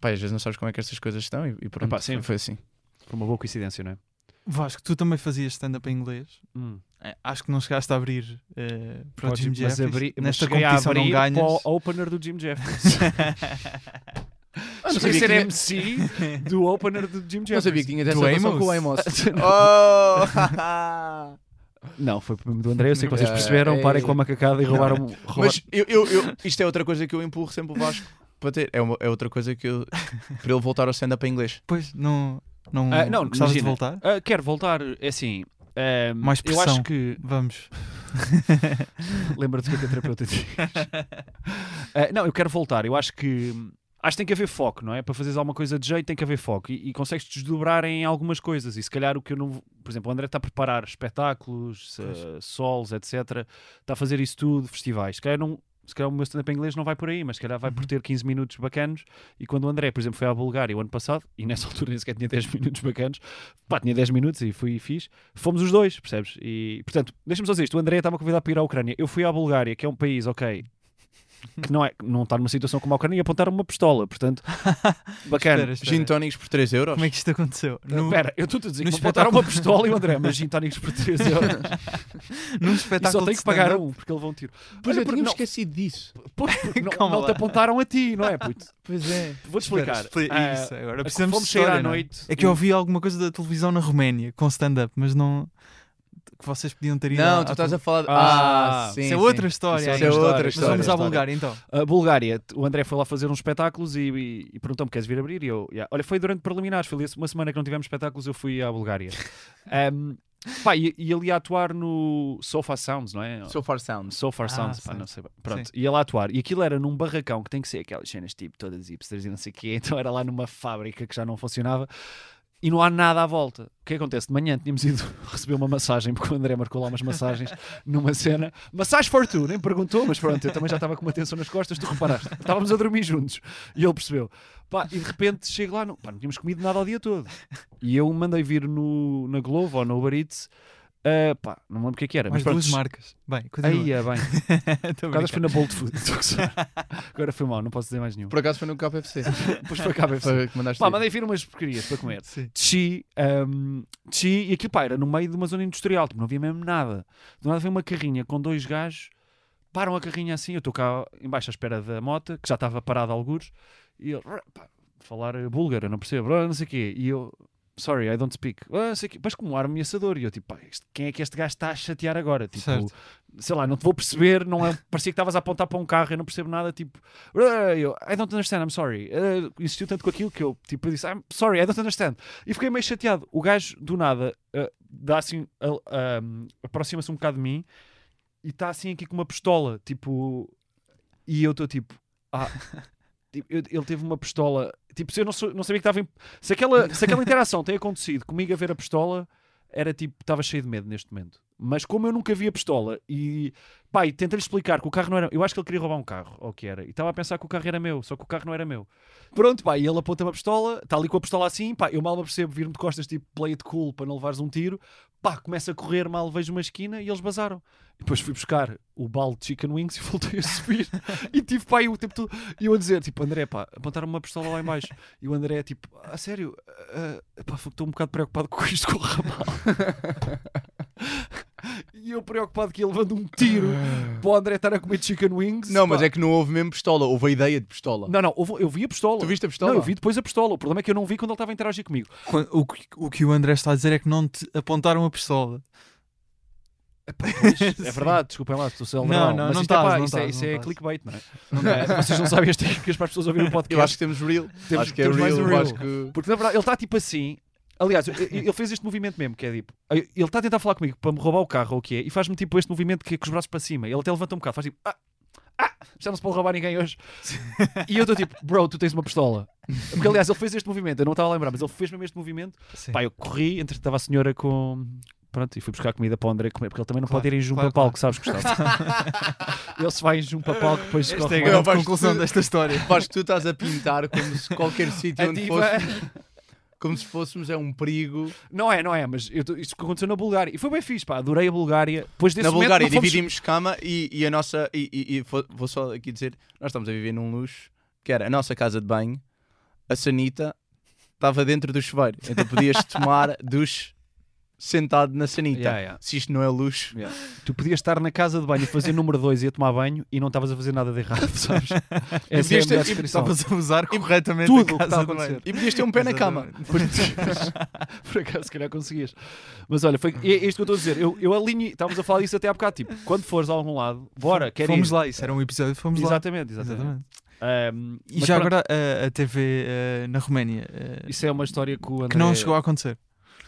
Pá, às vezes não sabes como é que estas coisas estão e, e pronto. Epá, sim. foi, foi assim. Foi uma boa coincidência, não é? Vasco, tu também fazias stand-up em inglês. Hum. É, acho que não chegaste a abrir eh, para o Podes- Jim Jeffries. abri- mas Nesta competição não ganhas. para o opener do Jim Jeffries. Ah, não sabia ser tinha- MC do opener do Jim Jeffries. Não sabia que tinha essa Do relação com o Amos. oh! Não, foi do André. Eu sei que vocês Ah, perceberam. ei. Parem com a macacada e roubaram. roubaram- Mas eu, eu, eu- isto é outra coisa que eu empurro sempre o Vasco para ter. É, uma- é outra coisa que eu. para ele voltar ao stand-up em inglês. Pois, não, não, Ah, não, gostavas de imagina. voltar? Ah, quero voltar. É assim. ah, Mais eu pressão. acho que. Vamos. Lembra-te do que é a terapeuta diz. Ah, não, eu quero voltar. Eu acho que. Acho que tem que haver foco, não é? Para fazeres alguma coisa de jeito tem que haver foco e, e consegues desdobrar em algumas coisas. E se calhar o que eu não. Por exemplo, o André está a preparar espetáculos, eh, solos, etc. Está a fazer isso tudo, festivais. Se calhar, não, se calhar o meu stand-up em inglês não vai por aí, mas se calhar vai por ter 15 minutos bacanos. E quando o André, por exemplo, foi à Bulgária o ano passado, e nessa altura nem sequer tinha 10 minutos bacanos, pá, tinha 10 minutos e fui e fiz. Fomos os dois, percebes? E portanto, deixa-me só dizer isto: o André estava convidado para ir à Ucrânia. Eu fui à Bulgária, que é um país, ok. Que não, é, não está numa situação como a Ucrânia e apontaram uma pistola, portanto, bacana. Espera, espera. Gin tónicos por 3 euros. Como é que isto aconteceu? No, Espera, eu estou a dizer no que me apontaram uma pistola e o André, mas gin tónicos por 3 euros. num E espetáculo só tem de que pagar stand-up? um, porque ele levou um tiro. Pois Olha, eu porque tinha não- esquecido disso. Pois, porque não, Calma não te lá. apontaram a ti, não é, puto? Pois é. Vou-te Espera, explicar. expli- Ah, Isso, agora a- precisamos fomos de sair à história, não é? noite. É que eu ouvi alguma coisa da televisão na Roménia com stand-up, mas não. Que vocês podiam ter ido. Não, à- tu estás a falar. Ah, Ah, sim. Isso é sim. outra história. Isso é outra história. Mas vamos à. Bulgária então. A Bulgária, o André foi lá fazer uns espetáculos e, e, e perguntou-me: queres vir abrir? E eu, "Yeah." olha, foi durante preliminares, foi uma semana que não tivemos espetáculos, eu fui à Bulgária. Ahm, pá, e, e ali a atuar no Sofa Sounds, não é? So far sounds. So Far Ah, Sounds, pá, sim. não sei bem. Pronto, ia lá atuar. E aquilo era num barracão que tem que ser aquelas cenas tipo todas hipsters e não sei o quê. Então era lá numa fábrica que já não funcionava e não há nada à volta. O que acontece? De manhã tínhamos ido receber uma massagem, porque o André marcou lá umas massagens numa cena. Massagem for two, nem perguntou, mas pronto, eu também já estava com uma tensão nas costas, tu reparaste. Estávamos a dormir juntos e ele percebeu. Pá, e de repente chego lá, não, pá, não tínhamos comido nada ao dia todo. E eu mandei vir no, na Glovo ou no Uber Eats. Ah, pá, não me lembro o que é que era, Mais mas pronto, duas marcas. Bem, continua. Aí é bem. Por acaso foi na Bolt Food. Estou a gozar. Agora foi mal, não posso dizer mais nenhum. Por acaso foi no KFC. Depois foi Foi que mandaste Pá, ir. mandei vir umas porcarias para comer. Sim. Chi, um, chi, e aquilo pá, era no meio de uma zona industrial, tipo, não havia mesmo nada. Do nada veio uma carrinha com dois gajos, param a carrinha assim, eu estou cá embaixo à espera da moto, que já estava parada a algures, e ele, pá, falar búlgaro, eu não percebo, "Ah, não sei o quê, e eu, sorry, I don't speak, "Ah, sei o quê, mas com um ar ameaçador, e eu tipo, pá, quem é que este gajo está a chatear agora? Tipo, Certo. sei lá, não te vou perceber, não é, parecia que estavas a apontar para um carro, eu não percebo nada, tipo, "Ah", eu, I don't understand, I'm sorry. Ah, insistiu tanto com aquilo que eu, tipo, eu disse, I'm sorry, I don't understand. E fiquei meio chateado. O gajo, do nada, ah, dá assim, ah, ah, aproxima-se um bocado de mim e está assim aqui com uma pistola, tipo, e eu estou tipo, ah, tipo, ele teve uma pistola, tipo, eu não, sou- não sabia que estava se aquela, se aquela interação tem acontecido comigo a ver a pistola, era tipo, estava cheio de medo neste momento. Mas como eu nunca vi a pistola e pá, e tentei-lhe explicar que o carro não era. Eu acho que ele queria roubar um carro, ou o que era. E estava a pensar que o carro era meu, só que o carro não era meu. Pronto, pá, e ele aponta-me a pistola, está ali com a pistola assim, pá, eu mal me percebo, vir-me de costas, tipo, play it cool para não levares um tiro, pá, começa a correr, mal vejo uma esquina e eles bazaram. Depois fui buscar o balde de chicken wings e voltei a subir. e tive, pá, e o tempo todo, e eu a dizer, tipo, André, pá, apontaram uma pistola lá em baixo. E o André, tipo, a sério, ah, pá, estou um bocado preocupado com isto corra mal. e eu preocupado que ele levando um tiro para o André estar a comer chicken wings. Não, mas pá. é que não houve mesmo pistola, houve a ideia de pistola. Não, não, houve- eu vi a pistola. Tu viste a pistola? Não, eu vi depois a pistola. O problema é que eu não vi quando ele estava a interagir comigo. Quando- O, que- o que o André está a dizer é que não te apontaram a pistola. é verdade, desculpem lá, estou sendo Não, não, mas não isto é, estás, pá, não isso é, estás, isso não é clickbait, não é? Não é? Vocês não sabem as técnicas para as pessoas ouvirem o podcast. Eu acho que temos real. Temos- acho que é temos mais real. um eu real. acho que... Porque na verdade ele está tipo assim. Aliás, ele fez este movimento mesmo, que é tipo. Ele está a tentar falar comigo para me roubar o carro ou o que é, e faz-me tipo este movimento que é com os braços para cima. Ele até levanta um bocado, faz tipo. Ah, ah, já não se pode roubar ninguém hoje. e eu estou tipo, bro, tu tens uma pistola. Porque aliás, ele fez este movimento, eu não estava a lembrar, mas ele fez mesmo este movimento. Sim. Pá, eu corri, entre estava a senhora com. Pronto, e fui buscar comida para o André comer, porque ele também não Claro, pode ir em junto claro, palco, sabes, Gustavo? ele se vai em junto a palco, depois Esta corre é a conclusão desta história. Acho que tu estás a pintar como se qualquer sítio onde fosse, como se fôssemos é um perigo. Não é, não é, mas eu isto que aconteceu na Bulgária. E foi bem fixe, pá, adorei a Bulgária. Depois desse Na momento, Bulgária fomos- dividimos cama e, e a nossa. E, e- e vou- vou só aqui dizer: nós estamos a viver num luxo que era a nossa casa de banho, a sanita estava dentro do chuveiro. Então podias tomar duche sentado na sanita. Yeah, yeah. Se isto não é luxo. Yeah. Tu podias estar na casa de banho a fazer número 2 e a tomar banho e não estavas a fazer nada de errado, sabes? Essa é a ter-. Estavas a usar corretamente Tudo a o que casa está a. E podias ter um pé na cama. Por acaso, se calhar conseguias. Mas olha, foi, é isto que eu estou a dizer. Eu, eu alinho, estávamos a falar disso até há bocado. Tipo, quando fores a algum lado, bora, quer Fomos ir. lá, isso era um episódio, fomos lá. Exatamente, exatamente. Exatamente. Ahm, E já agora a, a TV eh, na Roménia, eh, Isso é uma história que André... que não chegou a acontecer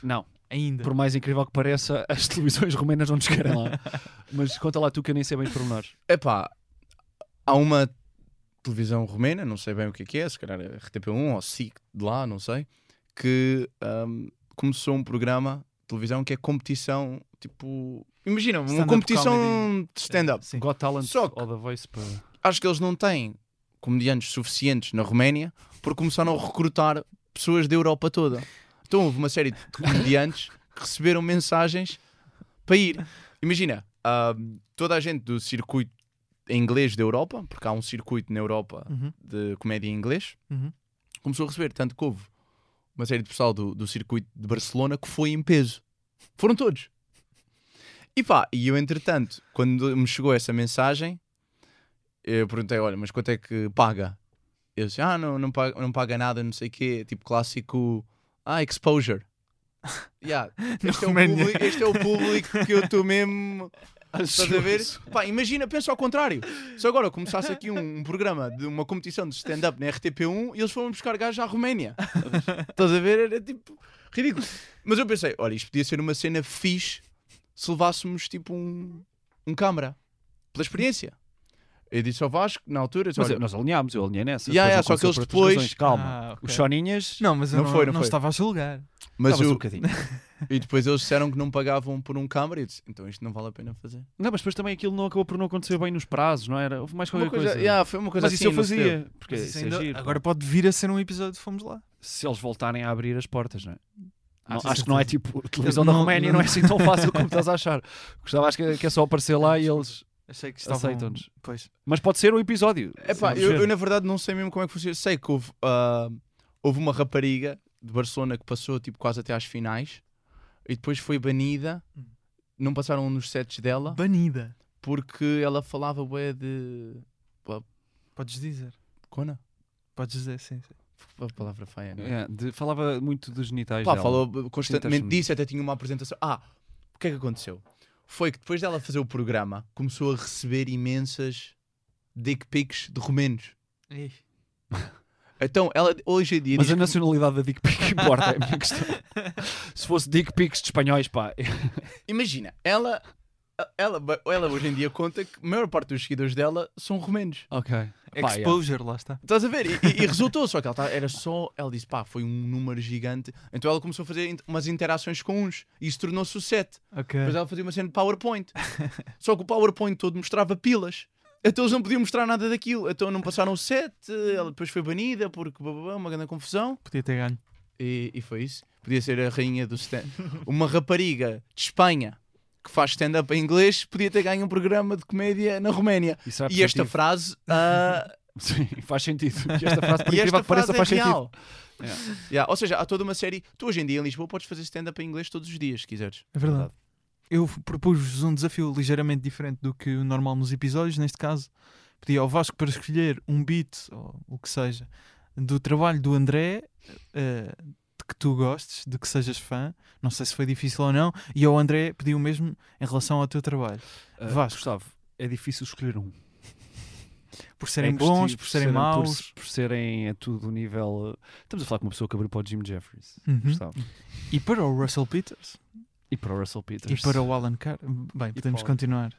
Não, ainda. por mais incrível que pareça, as televisões romenas não nos querem lá. Mas conta lá tu que eu nem sei bem os pormenores. Epá, há uma televisão romena, não sei bem o que é que é, se calhar é RTP1 ou SIC de lá, não sei, que ahm, começou um programa de televisão que é competição, tipo, imagina, uma competição comedy. de stand-up. Sim. Got Talent Só que- ou The Voice para... Acho que eles não têm comediantes suficientes na Roménia porque começaram a recrutar pessoas da Europa toda. Então houve uma série de comediantes que receberam mensagens para ir. Imagina, ahm, toda a gente do circuito em inglês da Europa, porque há um circuito na Europa Uhum, de comédia em inglês, uhum. começou a receber. Tanto que houve uma série de pessoal do, do circuito de Barcelona que foi em peso. Foram todos. E pá, e eu entretanto, quando me chegou essa mensagem, eu perguntei: olha, mas quanto é que paga? Eu disse: ah, não, não, paga, não paga nada, não sei o quê. Tipo clássico, ah, exposure. Yeah, este, é o público, este é o público que eu estou mesmo. Estás a ver? Pá, imagina, pensa ao contrário. Se agora começasse aqui um, um programa de uma competição de stand-up na RTP1 e eles foram buscar gajos à Roménia. Estás a ver? Era tipo ridículo. Mas eu pensei, olha, isto podia ser uma cena fixe se levássemos tipo um, um câmara. Pela experiência. Eu disse ao Vasco, na altura, disse, Mas olha, nós alinhámos, eu alinhei nessa. Yeah, yeah, só que eles depois- razões. Calma. Ah, ok. Os Choninhas... Não, mas eu Não não, foi, não não foi. estava a julgar. mas o- um bocadinho. e depois eles disseram que não pagavam por um câmara e eu disse, então isto não vale a pena fazer. Não, mas depois também aquilo não acabou por não acontecer bem nos prazos, não era? Houve mais qualquer Uma coisa, coisa. yeah, foi uma coisa mas assim. isso eu deu. fazia. Porque isso isso é ainda- giro, agora pá. pode vir a ser um episódio de Fomos Lá. Se eles voltarem a abrir as portas, não é? Não, sim, acho que não é tipo televisão da Não- Roménia, não, não- é assim tão fácil como estás a achar. Gostava, acho que é, que é só aparecer lá e eles Achei que estavam... aceitam-nos. Pois. Mas pode ser o episódio. Epá, eu, eu, na verdade não sei mesmo como é que funciona. Sei que houve, ah, houve uma rapariga de Barcelona que passou tipo, quase até às finais e depois foi banida. Hum. Não passaram nos sets dela Banida. porque ela falava bué de. Podes dizer. Cona? Podes dizer, sim. sim. A palavra feia, não é? É, de- falava muito dos genitais Pá, dela. falou constantemente disso, até tinha uma apresentação. Ah, o que é que aconteceu? Foi que depois dela fazer o programa, começou a receber imensas dick pics de romenos. Ih. Então, ela hoje em dia Mas diz a nacionalidade da Dick Pic importa, é a minha questão. Se fosse Dick Pics de espanhóis, pá. Imagina, ela, ela, ela hoje em dia conta que a maior parte dos seguidores dela são romenos. Ok. Exposure, lá está. Estás a ver? E, e- e resultou, só que ela tá- era só. Ela disse, pá, foi um número gigante. Então ela começou a fazer umas interações com uns e isso tornou-se o set. Ok. Depois ela fazia uma cena de PowerPoint. só que o PowerPoint todo mostrava pilas. Então eles não podiam mostrar nada daquilo. Então não passaram o set. Ela depois foi banida porque uma grande confusão. Podia ter ganho. E, e foi isso. Podia ser a rainha do stand. Uma rapariga de Espanha que faz stand-up em inglês podia ter ganho um programa de comédia na Roménia. Isso é E esta frase. ah, Sim, faz sentido. E esta frase, por e incrível esta que pareça, frase faz é sentido. real. Yeah, Ou seja, há toda uma série. Tu hoje em dia em Lisboa podes fazer stand-up em inglês todos os dias, se quiseres. É verdade. Eu f- propus-vos um desafio ligeiramente diferente do que o normal nos episódios. Neste caso, pedi ao Vasco para escolher um beat, ou o que seja, do trabalho do André, eh, de que tu gostes, de que sejas fã. Não sei se foi difícil ou não. E ao André pedi o mesmo em relação ao teu trabalho. Uh, Vasco. Gustavo, é difícil escolher um. Por serem É bons, por serem por- maus. Por, serem a tudo nível. uh, Estamos a falar com uma pessoa que abriu para o Jim Jeffries. Uhum. Gustavo. E para o Russell Peters. E para o Russell Peters. E para o Alan Carr. Bem, podemos para continuar.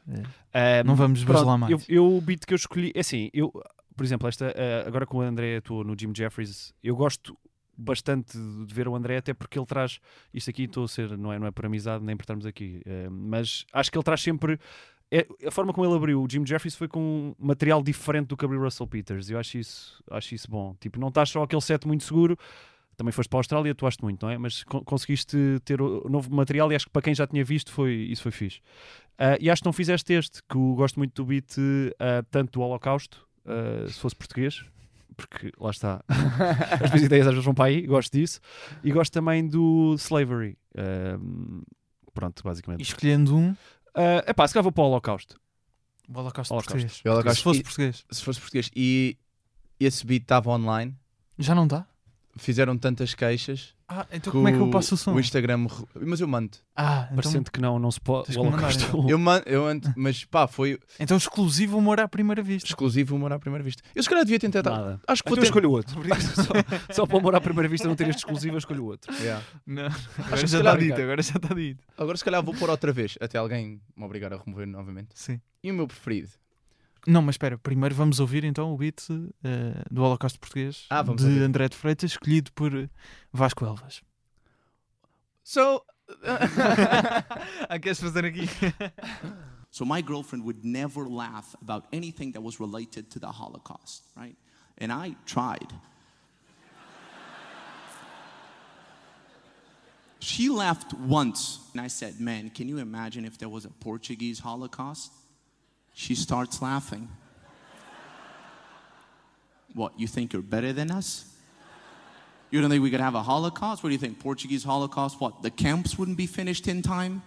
É. Um, Não vamos baselar mais. Eu, eu, o beat que eu escolhi, é assim, eu, por exemplo, esta, eh, agora com o André atuou no Jim Jeffries, eu gosto bastante de ver o André, até porque ele traz isto aqui, estou a ser, não é, não é por amizade nem por estarmos aqui, eh, mas acho que ele traz sempre. é- a forma como ele abriu o Jim Jeffries foi com material diferente do que abriu Russell Peters. Eu acho isso, acho isso bom. Tipo, não estás só aquele set muito seguro. Também foste para a Austrália, atuaste muito, não é? Mas con- conseguiste ter o novo material e acho que para quem já tinha visto foi, isso foi fixe. Ah, e acho que não fizeste este, que eu gosto muito do beat, ah, tanto do Holocausto, ah, se fosse português, porque lá está, as minhas ideias às vezes vão para aí, gosto disso, e gosto também do Slavery. Ah, pronto, E basicamente. escolhendo um, É pá, se calhar vou para o Holocausto. o Holocausto Holocausto. português. O Holocausto. Se fosse E- português. Se fosse português. E esse beat estava online. Já não está? Fizeram tantas queixas. Ah, então como é que eu passo o som? O Instagram. Mas eu mando. Ah, então, Parecendo que não, não se pode. Tens O que mandar, então. Eu mando, eu ando, mas pá, foi então exclusivo humor à primeira vista. exclusivo humor à primeira vista. Eu se calhar devia tentar. Nada. Acho que Então vou eu ter... escolho outro. só, só para o amor à primeira vista não ter este exclusivo, eu escolho outro. Yeah. Não, Acho agora que já está dito, agora já está dito. Agora se calhar vou pôr outra vez, até alguém me obrigar a remover novamente. Sim. E o meu preferido? Não, mas espera, primeiro vamos ouvir então o beat eh, do Holocausto Português Ah, vamos de ouvir. André de Freitas, escolhido por Vasco Elvas. So. ah, queres fazer aqui? So my girlfriend would never laugh about anything that was related to the Holocaust, right? And I tried. She laughed once, and I said, Man, can you imagine if there was a Portuguese Holocaust? She starts laughing. What, you think you're better than us? You don't think we could have a Holocaust? What do you think? Portuguese Holocaust? What, the camps wouldn't be finished in time?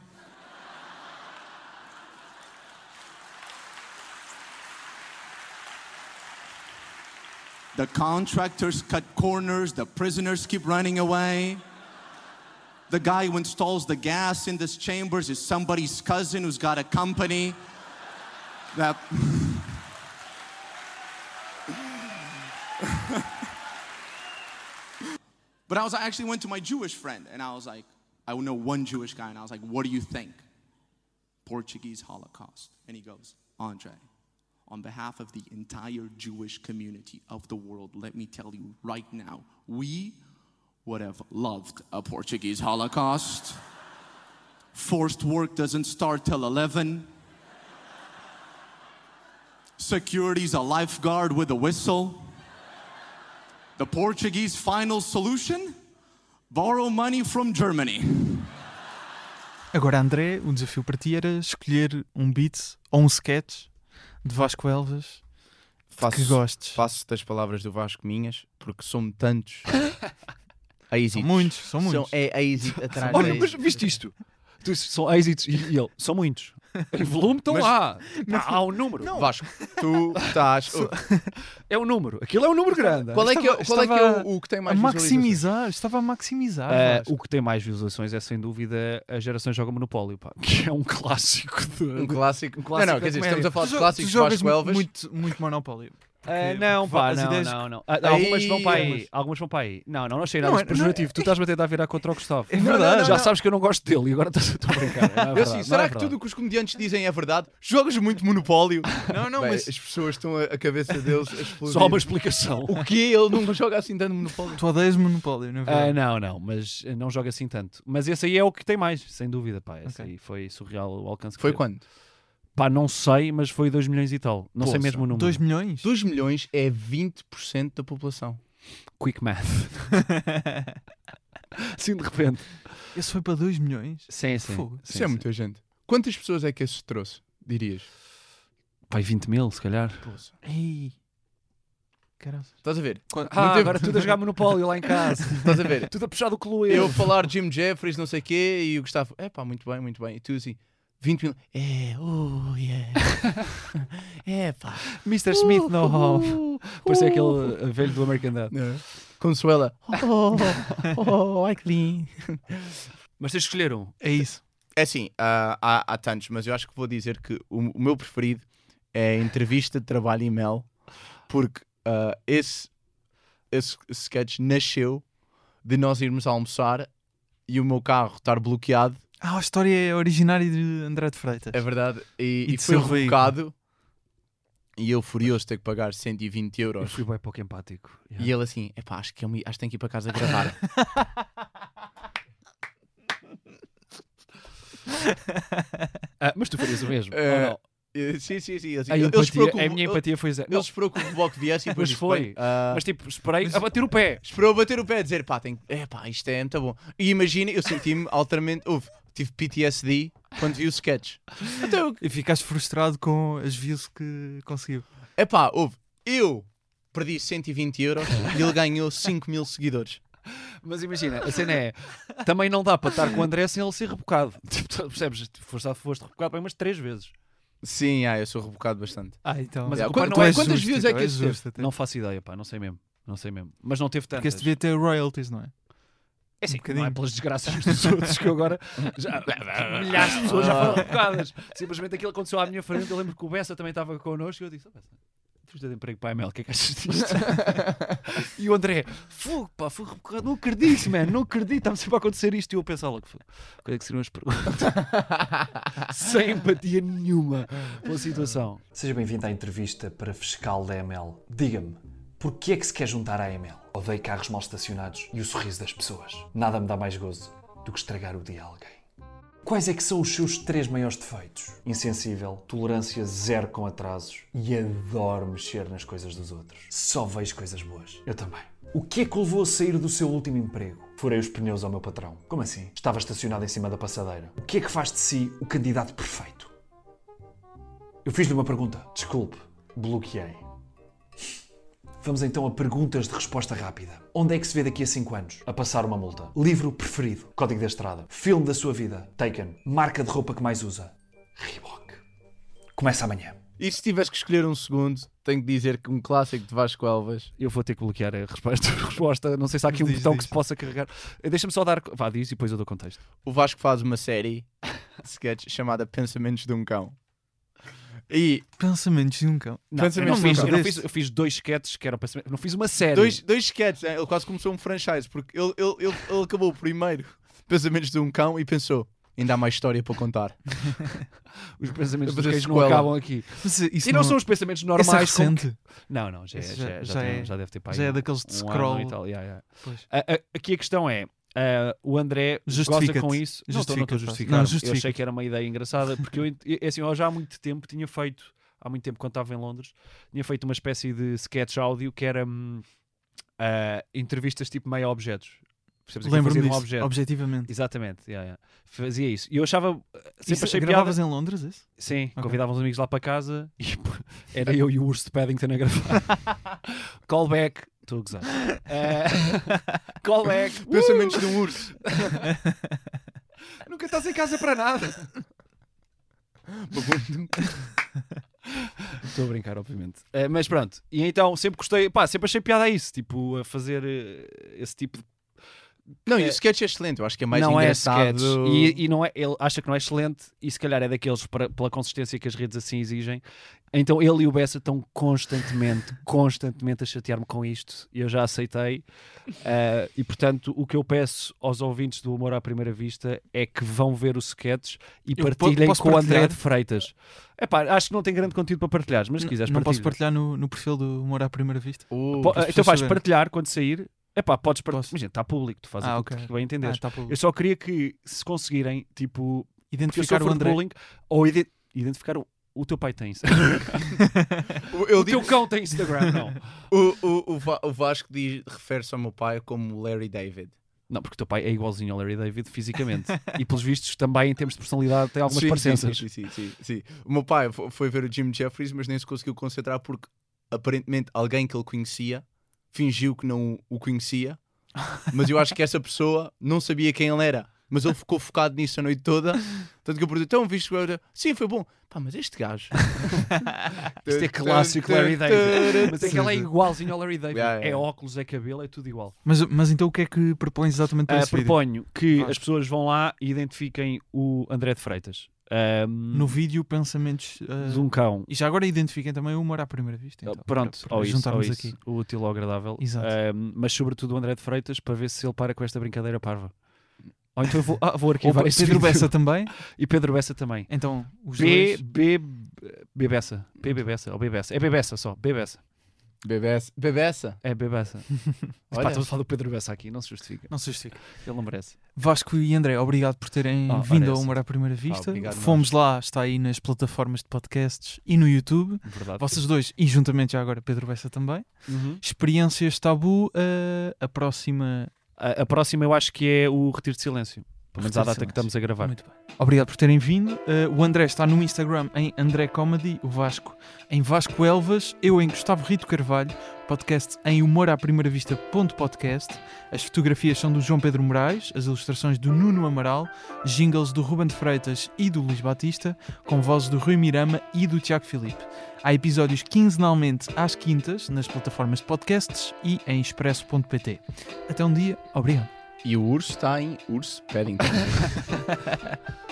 The contractors cut corners, the prisoners keep running away. The guy who installs the gas in these chambers is somebody's cousin who's got a company. That. but I was I actually went to my Jewish friend and I was like, I know one Jewish guy, and I was like, what do you think? Portuguese Holocaust. And he goes, Andre, on behalf of the entire Jewish community of the world, let me tell you right now, we would have loved a Portuguese Holocaust. Forced work doesn't start till 11. Security's a lifeguard with a whistle. The Portuguese final solution? Borrow money from Germany. Agora, André, o desafio para ti era escolher um beat ou um sketch de Vasco Elvas Faço, que gostes. faço das palavras do Vasco minhas, porque são tantos. a São muitos, são muitos. São, é a êxito atrás Olha, mas viste isto? Tu são êxitos e, e ele, são muitos. Em volume estão Mas- lá. Pá, há um número. Vasco, tu estás. É um número. Aquilo é um número grande. qual é que é, Estava- qual é, que é o, o que tem A mais visualizações? maximizar, estava a maximizar. Ah, Vasco. o que tem mais visualizações é sem dúvida a geração joga Monopólio, pá, que é um clássico de. Um clássico. Um clássico não, não, da quer dizer, comédia. estamos a falar Tu de jo- clássicos jogas Vasco Elvas. muito, muito Monopólio. Porque não, pá, as não, ideias- não, não. Ah, Aí, algumas vão para aí. mas- Algumas vão para aí. Não, não, não achei Não, nada é- de pejorativo. Tu estás-me a tentar virar contra o Gustavo. É Não, verdade. não, Já não. sabes que eu não gosto dele e agora estás a brincar. Não é verdade, assim, não será é que tudo o que os comediantes dizem é verdade? Jogas muito Monopólio. Não, não, Bem, mas As pessoas estão a, a cabeça deles a explodir. Só uma explicação. O quê? Ele nunca joga assim tanto Monopólio. tu odeias Monopólio, não é verdade? não, não, mas não joga assim tanto. Mas esse aí é o que tem mais, sem dúvida, pá. Esse Ok. aí foi surreal o alcance que Foi teve. quando? Pá, não sei, mas foi 2 milhões e tal. Não sei Poça. mesmo o número. 2 milhões? 2 milhões é 20% da população. Quick math. Sim, de repente. Esse foi para 2 milhões? Sim, sim. Fogo. Isso é muita gente. Quantas pessoas é que esse trouxe, dirias? Pai, 20 mil, se calhar. Ei. Caralho. Estás a ver? Quando- Ah, teve- agora tudo a jogar Monopólio lá em casa. Estás a ver? tudo a puxar do clube. Eu falar Jim Jeffries, não sei o quê, e o Gustavo, é pá, muito bem, muito bem. E tu assim, 20 mil. É, oh, yeah. é pá. Mr. Smith no home. Parecia aquele eh, velho do American Dad. Consuela. Oh, oh, I clean. Mas tens de escolher um. É isso. É assim, há, há, há tantos, mas eu acho que vou dizer que o, o meu preferido é a entrevista de trabalho e mel, porque ah, esse, esse sketch nasceu de nós irmos almoçar e o meu carro estar bloqueado, Ah, a história é originária de André de Freitas. é verdade, e, E e de foi revocado e eu furioso ter que pagar 120 Eu euros. fui bem pouco empático. E ele assim, epá, acho que, é uma- acho que tenho que ir para casa gravar. Ah, mas tu farias o mesmo. Ou não? Eh, sim, sim, sim. Assim, A, ele empatia- esperou que o- a minha empatia foi zero. ele esperou que o bloco viesse e depois Mas foi. "Bem, ah, Mas tipo, esperei a bater o pé. Esperou bater o pé e dizer, pá, tem... é pá, isto é muito bom. E imagina, eu senti-me altamente, houve, tive PTSD quando vi o sketch. Então, E ficaste frustrado com as views que conseguiu. é pá, houve, eu perdi 120 euros e ele ganhou 5 mil seguidores. Mas imagina, a cena é. Também não dá para estar com o André sem ele ser rebocado. Tipo, tu percebes? Foste, foste rebocado bem umas três vezes. Sim, ah, eu sou rebocado bastante. Ah, então. Mas Yeah, a culpa quant- não é quantas justo, views é que é esse teve? justo até. Não faço ideia, pá, não sei mesmo. Não sei mesmo. Mas não teve tanto. Porque esse devia ter royalties, não é? É assim, um bocadinho. não é pelas desgraças dos outros que eu agora já, milhares de pessoas já foram rebocadas. Simplesmente aquilo aconteceu à minha frente. Eu lembro que o Bessa também estava connosco e eu disse: oh, Bessa, de emprego para a ML, o que é que achas disto? e o André, fogo, pá, fui rebocado, não acredito, man, não acredito, está-me sempre a acontecer isto. E eu a pensar logo, "Fogo, quais é que seriam as perguntas? Sem empatia nenhuma pela situação. Seja bem-vindo à entrevista para fiscal da ML. Diga-me, porquê é que se quer juntar à ML? Odeio carros mal estacionados e o sorriso das pessoas. Nada me dá mais gozo do que estragar o dia a alguém. Quais é que são os seus três maiores defeitos? Insensível, tolerância zero com atrasos e adoro mexer nas coisas dos outros. Só vejo coisas boas. Eu também. O que é que o levou a sair do seu último emprego? Furei os pneus ao meu patrão. Como assim? Estava estacionado em cima da passadeira. O que é que faz de si o candidato perfeito? Eu fiz-lhe uma pergunta. Desculpe, bloqueei. Vamos então a perguntas de resposta rápida. Onde é que se vê daqui a 5 anos? A passar uma multa. Livro preferido? Código da Estrada. Filme da sua vida? Taken. Marca de roupa que mais usa? Reebok. Começa amanhã. E se tivesse que escolher um segundo, tenho que dizer que um clássico de Vasco Elvas. Eu vou ter que bloquear a resposta. a resposta. Não sei se há aqui um Diz, botão diz. que se possa carregar. Eh, Deixa-me só dar. Vá, diz e depois eu dou contexto. O Vasco faz uma série de sketch chamada Pensamentos de um Cão. E Pensamentos de um cão. Não, eu, Pensamentos não de um fiz, cão. eu, não fiz, eu fiz dois sketches que eram pensamento. Não fiz uma série. dois, dois sketches, hein? ele quase começou um franchise, porque ele, ele, ele, ele acabou o primeiro Pensamentos de um Cão e pensou, ainda há mais história para contar. Os pensamentos dos cães não acabam aqui. Mas isso E não, são os pensamentos é normais. como que- recente. Não, não, já, é- já, já- já, já tem- é- já deve ter para Já é daqueles de um scroll. e yeah, yeah. Pois. A- a- aqui a questão é: ah, o André Justifica-te. com isso. Não estou não estou não, eu achei que era uma ideia engraçada, porque eu, é assim, eu já há muito tempo tinha feito, há muito tempo quando estava em Londres, tinha feito uma espécie de sketch áudio que era hum, ah, entrevistas tipo meio objetos. Aquilo Lembro-me de um disso, objeto. objetivamente. Exatamente, yeah, yeah. fazia isso. E eu achava, ah, sempre Isso, achei piada. gravavas em Londres, isso? Sim, Ok. convidava uns amigos lá para casa e era eu e o urso de Paddington a gravar. Callback. Estou a gozar. Eh, callback. Pensamentos de um urso. Nunca estás em casa para nada. Estou a brincar, obviamente. Eh, mas pronto, e então sempre gostei, pá, sempre achei piada a isso, tipo, a fazer eh, esse tipo de. Não, e É- o sketch é excelente. Eu acho que é mais não é engraçado. sketch. E, e não é, ele acha que não é excelente, e se calhar é daqueles para- pela consistência que as redes assim exigem. Então ele e o Bessa estão constantemente, constantemente a chatear-me com isto, e eu já aceitei. Eh, e portanto, o que eu peço aos ouvintes do Humor à Primeira Vista é que vão ver os sketches e Eu partilhem posso com o André de Freitas. Epá, acho que não tem grande conteúdo para partilhar, mas se quiseres não posso partilha. partilhar no, no perfil do Humor à Primeira Vista? Uh, então vais saberem. partilhar quando sair. Epá, podes partilhar. Posso. Imagina, está público, tu fazes Ah, aquilo ok. que tu bem entenderes. Ah, tá Eu só queria que, se conseguirem, tipo, Identificar o André. bullying, ou ide- identificar o, o teu pai tem Instagram. eu o teu cão tem Instagram, não. O, o, o, Va- o Vasco diz- refere-se ao meu pai como Larry David. Não, porque o teu pai é igualzinho ao Larry David fisicamente. e pelos vistos também em termos de personalidade tem algumas Sim, parecenças. Sim, sim, sim, sim, sim. O meu pai fo- foi ver o Jim Jeffries, mas nem se conseguiu concentrar porque aparentemente alguém que ele conhecia fingiu que não o conhecia. Mas eu acho que essa pessoa não sabia quem ele era. Mas ele ficou focado nisso a noite toda. Tanto que eu perguntei, então viste o Larry? Sim, foi bom. Pá, mas este gajo. Isto é clássico Larry David. Mas é que ele é igualzinho ao Larry David. Yeah, É yeah. óculos, é cabelo, é tudo igual. Mas, mas então o que é que propões exatamente para Ah, esse vídeo? proponho que as pessoas vão lá e identifiquem o André de Freitas. Ahm, No vídeo, pensamentos. ah, de um cão. E já agora identifiquem também o humor à primeira vista. Então, Pronto, para, para ou isso, juntarmos ou isso, aqui. o útil ao agradável. Exato. Ahm, mas sobretudo o André de Freitas para ver se ele para com esta brincadeira parva. Ou então eu vou, ah, vou Ou arquivar Pedro vídeo. Bessa também. e Pedro Bessa também. Então, os B, dois. B, B Bessa. P B Bessa, ou B Bessa. É B Bessa só, B Bessa. Bebessa. Bebessa. É B Bessa. Pá, Olha. estou a falar do Pedro Bessa aqui, não se justifica. Não se justifica. Ele não merece. Vasco e André, obrigado por terem Oh, vindo ao. Humor à Primeira Vista. obrigado Fomos lá, está aí nas plataformas de podcasts e no YouTube. Verdade. Vocês dois, e juntamente já agora Pedro Bessa também. Uhum. Experiências tabu, ah, a próxima. A, a próxima eu acho que é o Retiro de Silêncio. Pelo menos à data que estamos a gravar. Muito bem. Obrigado por terem vindo. Uh, o André está no Instagram em André Comedy, o Vasco em Vasco Elvas, eu em Gustavo Rito Carvalho, podcast em humor à primeira vista podcast. As fotografias são do João Pedro Moraes, as ilustrações do Nuno Amaral, jingles do Ruben de Freitas e do Luís Batista, com vozes do Rui Mirama e do Tiago Filipe. Há episódios quinzenalmente às quintas nas plataformas de podcasts e em expresso.pt. Até um dia, obrigado. E o urso está em Urso Paddington.